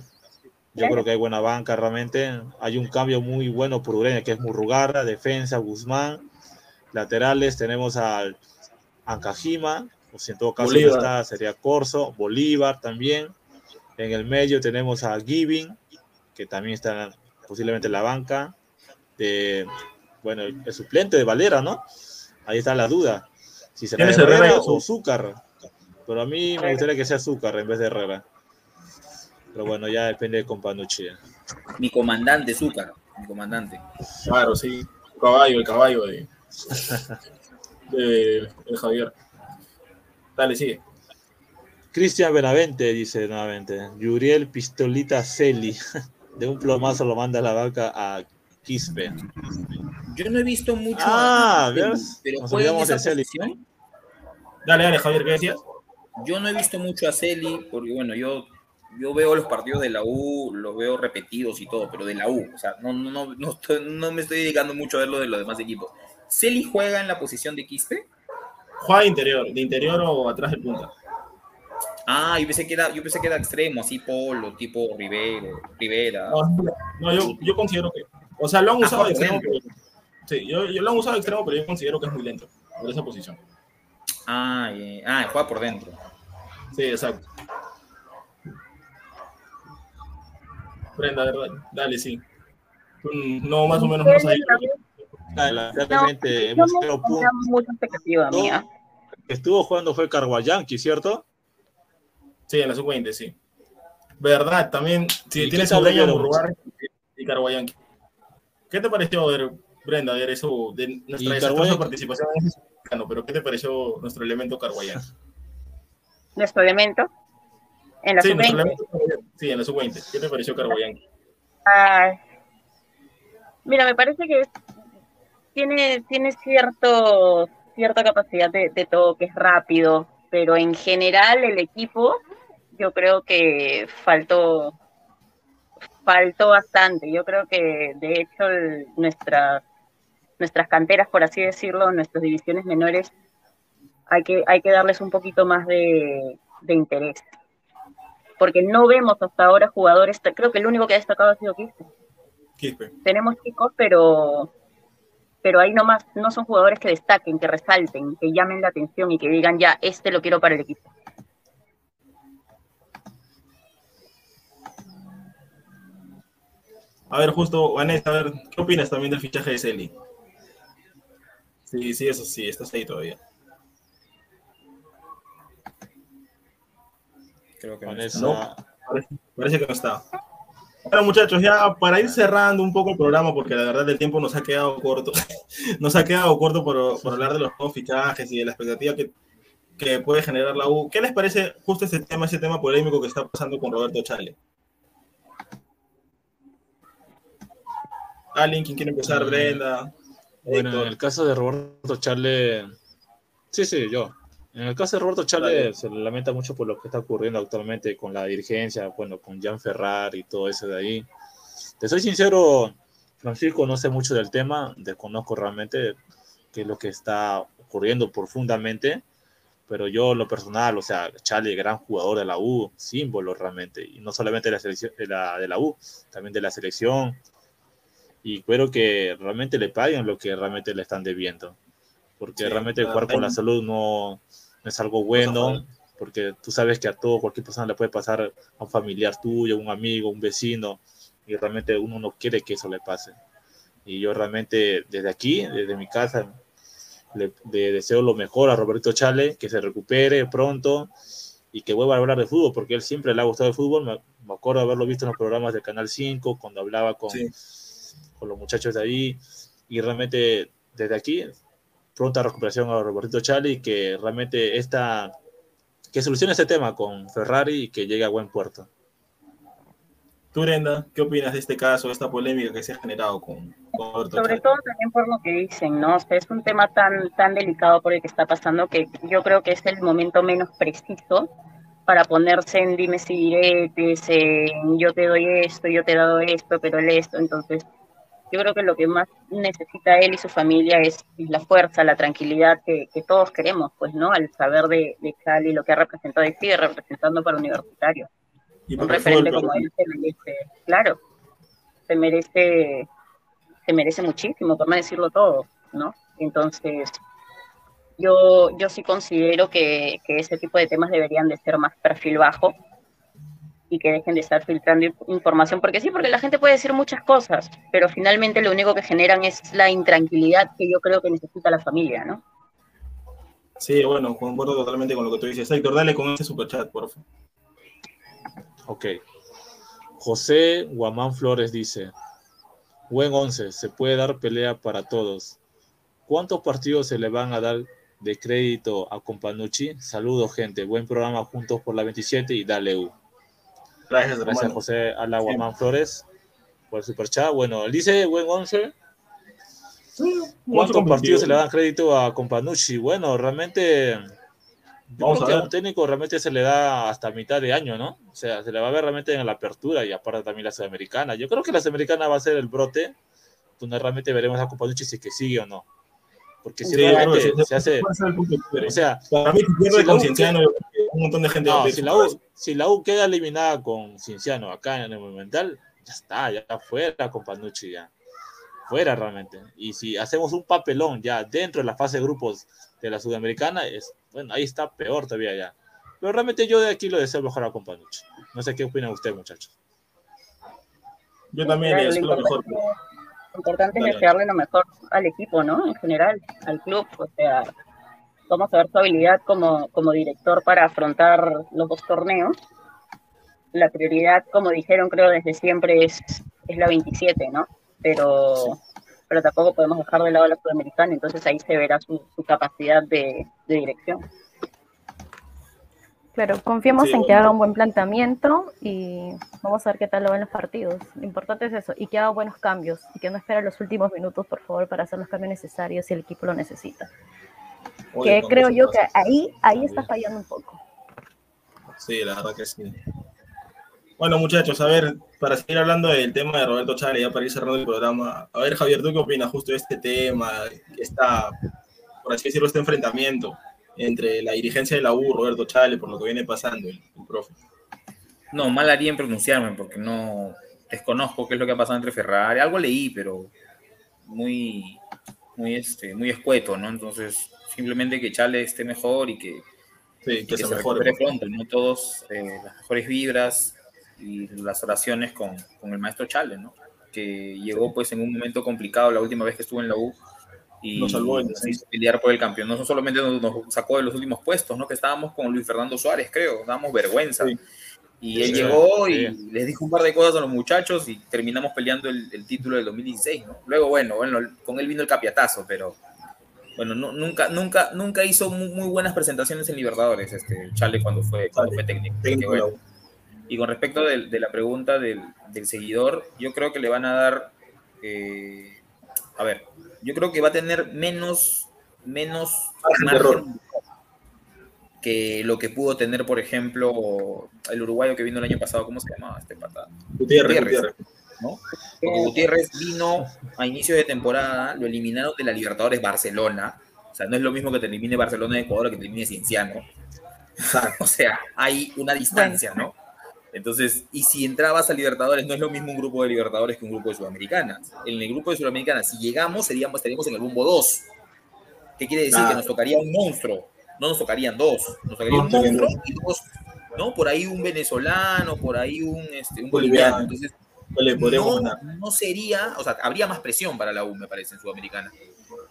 Yo creo que hay buena banca realmente. Hay un cambio muy bueno por Ureña, que es Murrugarra, defensa, Guzmán. Laterales tenemos al Ancajima, o si en todo caso no Bolívar. está, sería Corso, Bolívar también. En el medio tenemos a Giving, que también está posiblemente en la banca. De, bueno, el, el suplente de Valera, ¿no? Ahí está la duda. Si será ¿Quién es Herrera Herrera o Azúcar? Zúcar. Pero a mí me gustaría que sea Zúcar en vez de Herrera. Pero bueno, ya depende de Companucci. Mi comandante, Zúcar, mi comandante. Claro, sí. Caballo, el caballo de, de, de Javier. Dale, sigue. Cristian Benavente dice nuevamente. Yuriel Pistolita Celi. De un plomazo lo manda a la vaca a Quispe. Yo no he visto mucho. Ah, a- ¿ves? Pero Nos olvidamos de Celi. Dale, dale, Javier, ¿qué decías? Yo no he visto mucho a Celi, porque bueno, yo, yo veo los partidos de la U, los veo repetidos y todo, pero de la U, o sea, no, no, no, no, estoy- no me estoy dedicando mucho a ver lo de los demás equipos. ¿Celi juega en la posición de Quispe? Juega de interior, de interior o atrás de punta. Ah, yo pensé que era, yo pensé que era extremo, así Polo, tipo Rivero, Rivera. No, no, yo, yo considero que. O sea, lo han Ah, usado de extremo. pero- sí, yo, yo lo han usado de extremo, pero yo considero que es muy lento por esa posición. Ah, eh, ah, juega por dentro. Sí, exacto. Brenda, dale, dale, sí. No, más o menos no sabía. Lamentablemente No, hemos no mucha expectativa mía. estuvo jugando fue Carguayanqui, ¿cierto? Sí, en la sub-20, sí. Verdad, también, si ¿Y tienes dueño vieron? Murrugar y Carguayanqui. ¿Qué te pareció, ver, Brenda, ver eso de nuestra participación en Sudamericano? Pero ¿qué te pareció nuestro elemento Carguayanqui? Nuestro elemento en la Sí, nuestro sub-20. elemento Carguayanqui. Sí, en la sub-20. ¿Qué te pareció? Ay. Mira, me parece que tiene, tiene cierto, cierta capacidad de, de toque, es rápido, pero en general el equipo yo creo que faltó, faltó bastante. Yo creo que de hecho el- nuestras, nuestras canteras, por así decirlo, nuestras divisiones menores, hay que, hay que darles un poquito más de, de interés. Porque no vemos hasta ahora jugadores, creo que el único que ha destacado ha sido Quispe Quispe. tenemos chicos, pero, pero ahí nomás no son jugadores que destaquen, que resalten, que llamen la atención y que digan, ya, este lo quiero para el equipo. A ver, justo, Vanessa, a ver, ¿qué opinas también del fichaje de Celi? Sí, sí, eso sí, estás ahí todavía. Creo que no Vanessa, No. Parece, parece que no está. Bueno, muchachos, ya para ir cerrando un poco el programa, porque la verdad el tiempo nos ha quedado corto, nos ha quedado corto por, por hablar de los nuevos fichajes y de la expectativa que, que puede generar la U. ¿Qué les parece justo ese tema, ese tema polémico que está pasando con Roberto Chale? ¿Alguien quien quiere empezar? Mm. Brenda. Bueno, Héctor. en el caso de Roberto Charle, sí, sí, yo. En el caso de Roberto Charle se le lamenta mucho por lo que está ocurriendo actualmente con la dirigencia, bueno, con Jan Ferrar y todo eso de ahí. Te soy sincero, Francisco, no sé mucho del tema, desconozco realmente qué es lo que está ocurriendo profundamente, pero yo lo personal, o sea, Charlie, gran jugador de la U, símbolo realmente, y no solamente de la selección de la, de la U, también de la selección, y espero que realmente le paguen lo que realmente le están debiendo, porque Sí, realmente jugar con la salud no, no es algo bueno, porque tú sabes que a todo, cualquier persona le puede pasar a un familiar tuyo, un amigo, un vecino, y realmente uno no quiere que eso le pase. Y yo realmente desde aquí, desde mi casa, le, le deseo lo mejor a Roberto Chale, que se recupere pronto y que vuelva a hablar de fútbol, porque él siempre le ha gustado el fútbol. Me, me acuerdo haberlo visto en los programas de Canal 5, cuando hablaba con, Sí. Con los muchachos de ahí y realmente desde aquí pronta recuperación a Roberto Chali que realmente esta que solucione este tema con Ferrari y que llegue a buen puerto. Tú, Brenda, ¿qué opinas de este caso, de esta polémica que se ha generado con, con Roberto Sobre Chávez? todo también por lo que dicen, ¿no? O sea, es un tema tan, tan delicado por el que está pasando que yo creo que es el momento menos preciso para ponerse en dimes y diretes, en yo te doy esto, yo te he dado esto, pero él esto. Entonces, yo creo que lo que más necesita él y su familia es la fuerza, la tranquilidad que, que todos queremos, pues, ¿no? Al saber de, de Cali lo que ha representado y sigue representando para Universitario. Y Un para referente como él se merece, claro, se merece, se merece muchísimo, por no decirlo todo, ¿no? Entonces, yo, yo sí considero que, que ese tipo de temas deberían de ser más perfil bajo y que dejen de estar filtrando in- información, porque sí, porque la gente puede decir muchas cosas, pero finalmente lo único que generan es la intranquilidad que yo creo que necesita la familia, ¿no? Sí, bueno, concuerdo totalmente con lo que tú dices. Héctor, dale con ese superchat, por favor. Ok. José Guamán Flores dice, buen 11, se puede dar pelea para todos. ¿Cuántos partidos se le van a dar de crédito a Companucci? Saludos, gente. Buen programa juntos por la 27 y dale U. Gracias, Gracias, hermano. José Ala Guamán Flores, por el superchat. Bueno, él dice buen 11. ¿Cuántos partidos se le dan crédito a Companucci? Bueno, realmente, yo Vamos creo a que a ver. un técnico realmente se le da hasta mitad de año, ¿no? O sea, se le va a ver realmente en la apertura y aparte también la sudamericana. Yo creo que la sudamericana va a ser el brote, donde realmente veremos a Companucci si es que sigue o no. Porque si Sí, realmente sí. se hace, o sea, Para mí, si pierde si la un montón de gente no, si la. U, si la U queda eliminada con Cinciano acá en el Monumental, ya está, ya fuera con Panucci, ya. Fuera realmente. Y si hacemos un papelón ya dentro de la fase de grupos de la Sudamericana, es, bueno, ahí está peor todavía ya. Pero realmente yo de aquí lo deseo mejor a Companucci. No sé qué opinan ustedes, muchachos. Yo también le deseo lo mejor. importante, lo importante es desearle lo mejor al equipo, ¿no? En general, al club. O sea, vamos a ver su habilidad como, como director para afrontar los dos torneos. La prioridad, como dijeron, creo desde siempre es, es la 27, ¿no? Pero, pero tampoco podemos dejar de lado a la sudamericana, entonces ahí se verá su, su capacidad de, de dirección. Claro, confiemos Sí, en que haga un buen planteamiento y vamos a ver qué tal lo ven los partidos. Lo importante es eso, y que haga buenos cambios, y que no espere los últimos minutos, por favor, para hacer los cambios necesarios si el equipo lo necesita. Oye, que creo yo que pasa. ahí, ahí está fallando un poco. Sí, la verdad que sí. Bueno, muchachos, a ver, para seguir hablando del tema de Roberto Chávez, ya para ir cerrando el programa, a ver, Javier, ¿tú qué opinas justo de este tema, esta, por así decirlo, este enfrentamiento entre la dirigencia de la U, Roberto Chávez, por lo que viene pasando, el, el profe? No, mal haría en pronunciarme porque no desconozco qué es lo que ha pasado entre Ferrari. Algo leí, pero muy, muy, este, muy escueto, ¿no? Entonces, simplemente que Chale esté mejor y que, Sí, y que se se mejore. pronto, ¿no? Todos eh, las mejores vibras y las oraciones con, con el maestro Chale, ¿no? Que llegó pues en un momento complicado la última vez que estuvo en la U y Nos salvó hizo pelear por el campeón. No solamente nos, nos sacó de los últimos puestos, ¿no? Que estábamos con Luis Fernando Suárez, creo, dábamos vergüenza. Sí. Y él Sí, llegó y sí. les dijo un par de cosas a los muchachos y terminamos peleando el, el título del 2016, ¿no? Luego, bueno, bueno, con él vino el capiatazo, pero bueno, nu- nunca, nunca, nunca hizo muy, muy buenas presentaciones en Libertadores, este Chale cuando fue, cuando fue técnico. Bueno. Y con respecto de, la pregunta del, del seguidor, yo creo que le van a dar, eh, a ver, yo creo que va a tener menos, menos Margen que lo que pudo tener, por ejemplo, el uruguayo que vino el año pasado, ¿cómo se llamaba este pata? Gutiérrez, Gutiérrez. Gutiérrez. ¿No? Porque Gutiérrez vino a inicio de temporada, lo eliminaron de la Libertadores Barcelona. O sea, no es lo mismo que te elimine Barcelona de Ecuador que te elimine Cienciano. O sea, hay una distancia, ¿no? Entonces, y si entrabas a Libertadores, no es lo mismo un grupo de Libertadores que un grupo de Sudamericanas. En el grupo de Sudamericanas, si llegamos, seríamos, estaríamos en el rumbo 2. ¿Qué quiere decir? Claro. Que nos tocaría un monstruo. No nos tocarían dos. Nos tocaría un monstruo y dos, ¿no? Por ahí un venezolano, por ahí un, este, un Boliviano. boliviano. Entonces, Le podríamos no, ganar. no sería, o sea, habría más presión para la U, me parece, en Sudamericana.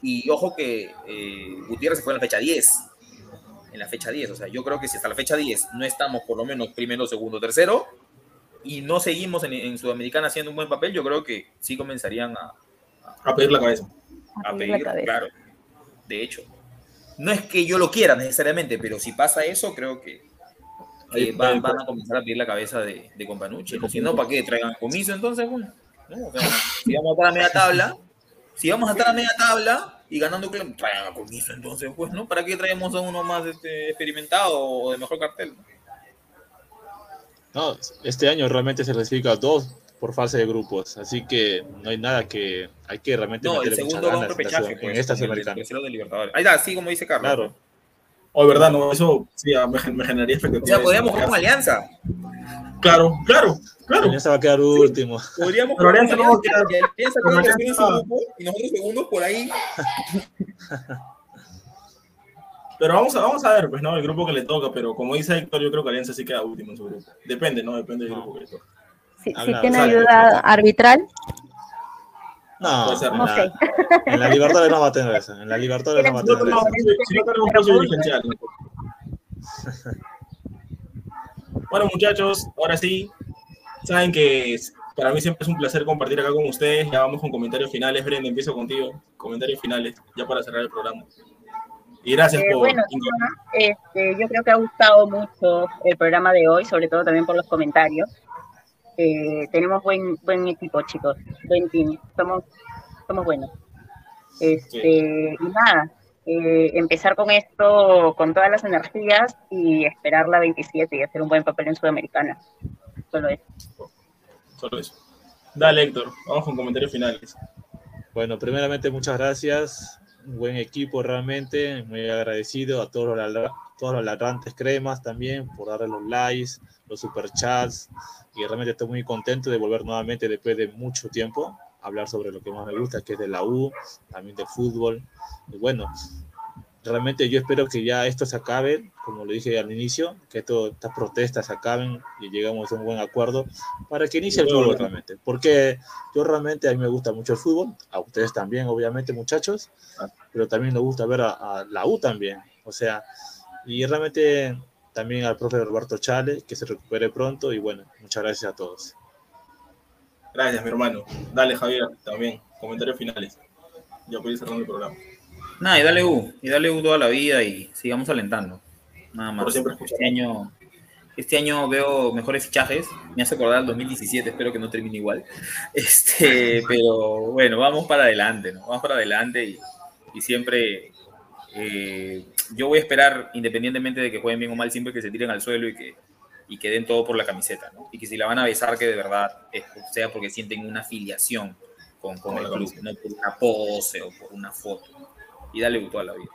Y ojo que eh, Gutiérrez se fue en la fecha 10. En la fecha 10, o sea, yo creo que si hasta la fecha 10 no estamos por lo menos primero, segundo, tercero, y no seguimos en, en Sudamericana haciendo un buen papel, yo creo que sí comenzarían a, A pedir la cabeza. a pedir la pedir, cabeza. claro. De hecho, no es que yo lo quiera necesariamente, pero si pasa eso, creo que, que van, a comenzar a pedir la cabeza de, de Companucci. ¿no? Si no, ¿para qué traigan comiso entonces? Bueno, ¿no? O sea, si vamos a estar a media tabla, si vamos a estar a media tabla y ganando, traigan a comiso entonces, pues, ¿no? ¿Para qué traemos a uno más este, experimentado o de mejor cartel? No, este año realmente se clasifica dos por fase de grupos, así que no hay nada que hay que realmente No, el segundo va a un ganas en repechaje, pues, en esta el de Libertadores. Ahí está, sí, como dice Carlos. Claro. O verdad, no, eso sí, ah, me, me generaría O expectativas. sea, podríamos jugar con Alianza. Claro, claro, claro. Alianza va a quedar último. Podríamos Pero jugar Alianza no va a Alianza, quedar- Alianza queda tercero en su grupo y nosotros segundos por ahí. Pero vamos a, vamos a ver, pues, ¿no? El grupo que le toca, pero como dice Héctor, yo creo que Alianza sí queda último en su grupo. Depende, ¿no? Depende del grupo que le toca. Si, si Habla- tiene sale, ayuda arbitral, No, Puede ser, en no sé. en la Libertadores no va a tener eso. En la Libertadores no va a tener eso. si no tenemos dirigencial. Bueno, muchachos, ahora sí, saben que para mí siempre es un placer compartir acá con ustedes. Ya vamos con comentarios finales. Brenda, empiezo contigo. Comentarios finales, ya para cerrar el programa. Y gracias Eh, por. bueno, Este, yo creo que ha gustado mucho el programa de hoy, sobre todo también por los comentarios. Eh, tenemos buen buen equipo, chicos, buen team, somos, somos buenos. Este, Y nada, eh, empezar con esto con todas las energías y esperar la 27 y hacer un buen papel en Sudamericana. Solo eso. Solo eso. Dale, Héctor, vamos con comentarios finales. Bueno, primeramente muchas gracias. Un buen equipo realmente. Muy agradecido a todos los, todos los ladrantes cremas también por darle los likes, los superchats. Y realmente estoy muy contento de volver nuevamente después de mucho tiempo a hablar sobre lo que más me gusta, que es de la U, también de fútbol. Y bueno, realmente yo espero que ya esto se acabe, como lo dije al inicio, que esto, estas protestas se acaben y llegamos a un buen acuerdo para que inicie el fútbol realmente. Porque yo realmente a mí me gusta mucho el fútbol, a ustedes también, obviamente, muchachos, pero también nos gusta ver a, a la U también. O sea, y realmente también al profe Roberto Chale, que se recupere pronto y bueno, muchas gracias a todos. Gracias, mi hermano. Dale, Javier, también. Comentarios finales. Ya puedes ir cerrando el programa. Nada, y dale U, y dale U toda la vida y sigamos alentando. Nada más. Por siempre escuchar. Este año, este año veo mejores fichajes. Me hace acordar al 2017, espero que no termine igual. Este, pero bueno, vamos para adelante, ¿no? Vamos para adelante y, y siempre eh, yo voy a esperar, independientemente de que jueguen bien o mal, siempre que se tiren al suelo y que, y que den todo por la camiseta, ¿no? Y que si la van a besar, que de verdad es- sea porque sienten una afiliación con, con Con el club, no por una pose o por una foto. Y dale U toda la vida.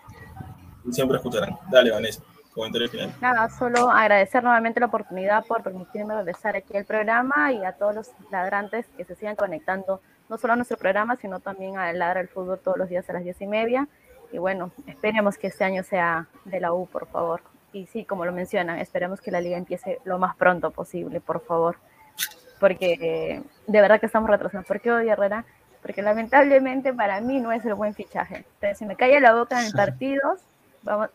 Siempre escucharán. Dale, Vanessa. Comentarios finales. Nada, solo agradecer nuevamente la oportunidad por permitirme regresar aquí al programa y a todos los ladrantes que se sigan conectando, no solo a nuestro programa, sino también a Ladra el Fútbol todos los días a las diez y media. Y bueno, esperemos que este año sea de la U, por favor. Y sí, como lo mencionan, esperemos que la liga empiece lo más pronto posible, por favor. Porque eh, de verdad que estamos retrasando. ¿Por qué Herrera? Porque lamentablemente para mí no es el buen fichaje. Entonces, si me calla la boca en partidos, vamos,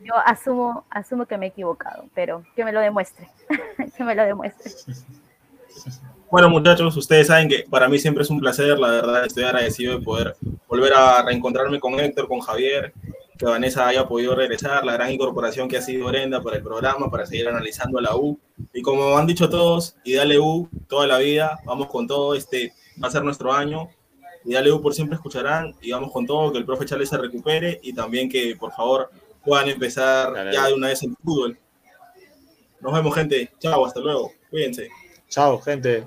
yo asumo, asumo que me he equivocado, pero que me lo demuestre, que me lo demuestre. Bueno, muchachos, ustedes saben que para mí siempre es un placer, la verdad, estoy agradecido de poder volver a reencontrarme con Héctor, con Javier, que Vanessa haya podido regresar, la gran incorporación que ha sido Brenda para el programa, para seguir analizando a la U. Y como han dicho todos, y dale U toda la vida, vamos con todo, este va a ser nuestro año. Y dale U por siempre escucharán, y vamos con todo, que el profe Chávez se recupere y también que por favor puedan empezar Dale, ya de una vez el fútbol. Nos vemos, gente. Chao, hasta luego. Cuídense. Chao, gente.